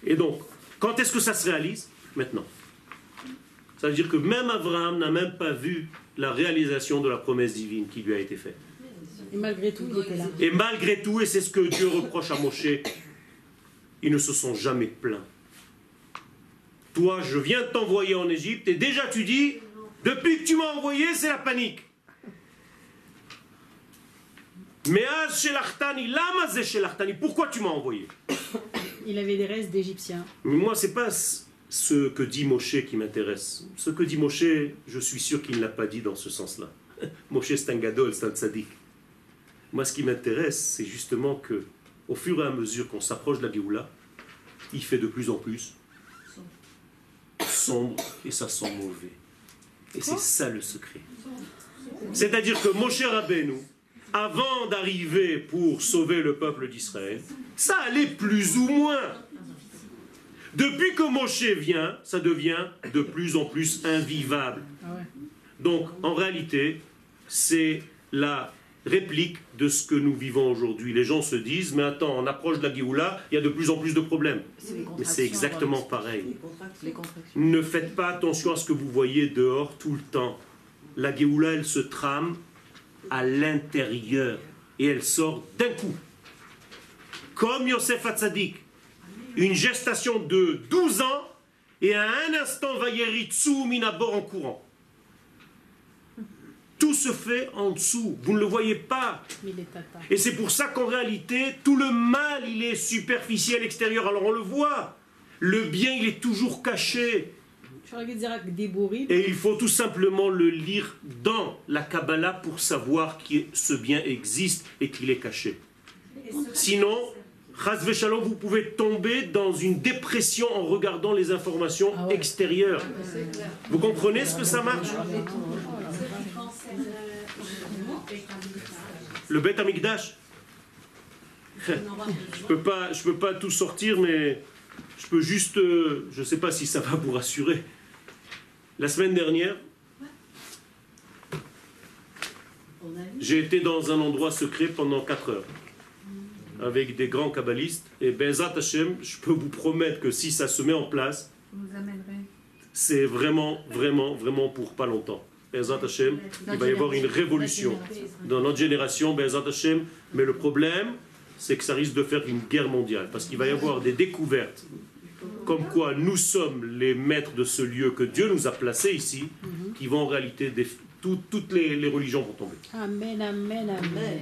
Et donc, quand est-ce que ça se réalise Maintenant. Ça veut dire que même Abraham n'a même pas vu la réalisation de la promesse divine qui lui a été faite. Et malgré tout, il était là. Et malgré tout, et c'est ce que Dieu reproche à Moshe, ils ne se sont jamais plaints. Toi, je viens de t'envoyer en Égypte, et déjà tu dis, depuis que tu m'as envoyé, c'est la panique. Mais Shelachthani, pourquoi tu m'as envoyé? Il avait des restes d'Égyptiens. Mais moi, c'est pas ce que dit Moshe qui m'intéresse. Ce que dit Moshe, je suis sûr qu'il ne l'a pas dit dans ce sens-là. Moshe, c'est un gadol, c'est un tzaddik. Moi, ce qui m'intéresse, c'est justement que, au fur et à mesure qu'on s'approche de la Géoula, il fait de plus en plus sombre et ça sent mauvais. Et c'est ça le secret. C'est-à-dire que Moshe Rabbeinu, avant d'arriver pour sauver le peuple d'Israël, ça allait plus ou moins. Depuis que Moshe vient, ça devient de plus en plus invivable. Ah. Donc, en réalité, c'est la réplique de ce que nous vivons aujourd'hui. Les gens se disent, mais attends, on approche de la Géoula, il y a de plus en plus de problèmes. Mais c'est exactement pareil. Les contractions. Ne faites pas attention à ce que vous voyez dehors tout le temps. La Géoula, elle se trame à l'intérieur et elle sort d'un coup. Comme Yosef Hatzadik. Une gestation de 12 ans et à un instant Vayeritsu Minabor en courant. Tout se fait en dessous. Vous ne le voyez pas. Et c'est pour ça qu'en réalité, tout le mal, il est superficiel extérieur. Alors on le voit. Le bien, il est toujours caché. Et il faut tout simplement le lire dans la Kabbalah pour savoir que ce bien existe et qu'il est caché. Sinon, Shalom, vous pouvez tomber dans une dépression en regardant les informations Ah extérieures. Vous comprenez ce que ça marche? Le Beth Amikdash? Je peux pas, je peux pas tout sortir, mais je peux juste, euh, je sais pas si ça va vous rassurer. La semaine dernière, j'ai été dans un endroit secret pendant 4 heures avec des grands kabbalistes. Et Bezat Hashem, je peux vous promettre que si ça se met en place, Vous nous amènerez. c'est vraiment, vraiment, vraiment pour pas longtemps. Bezat Hashem, il va y avoir une révolution. Dans notre génération, Bezat Hashem, mais le problème, c'est que ça risque de faire une guerre mondiale, parce qu'il va y avoir des découvertes, comme quoi nous sommes les maîtres de ce lieu que Dieu nous a placé ici, qui vont en réalité, des- tout- toutes les, les religions vont tomber. Amen, amen, amen.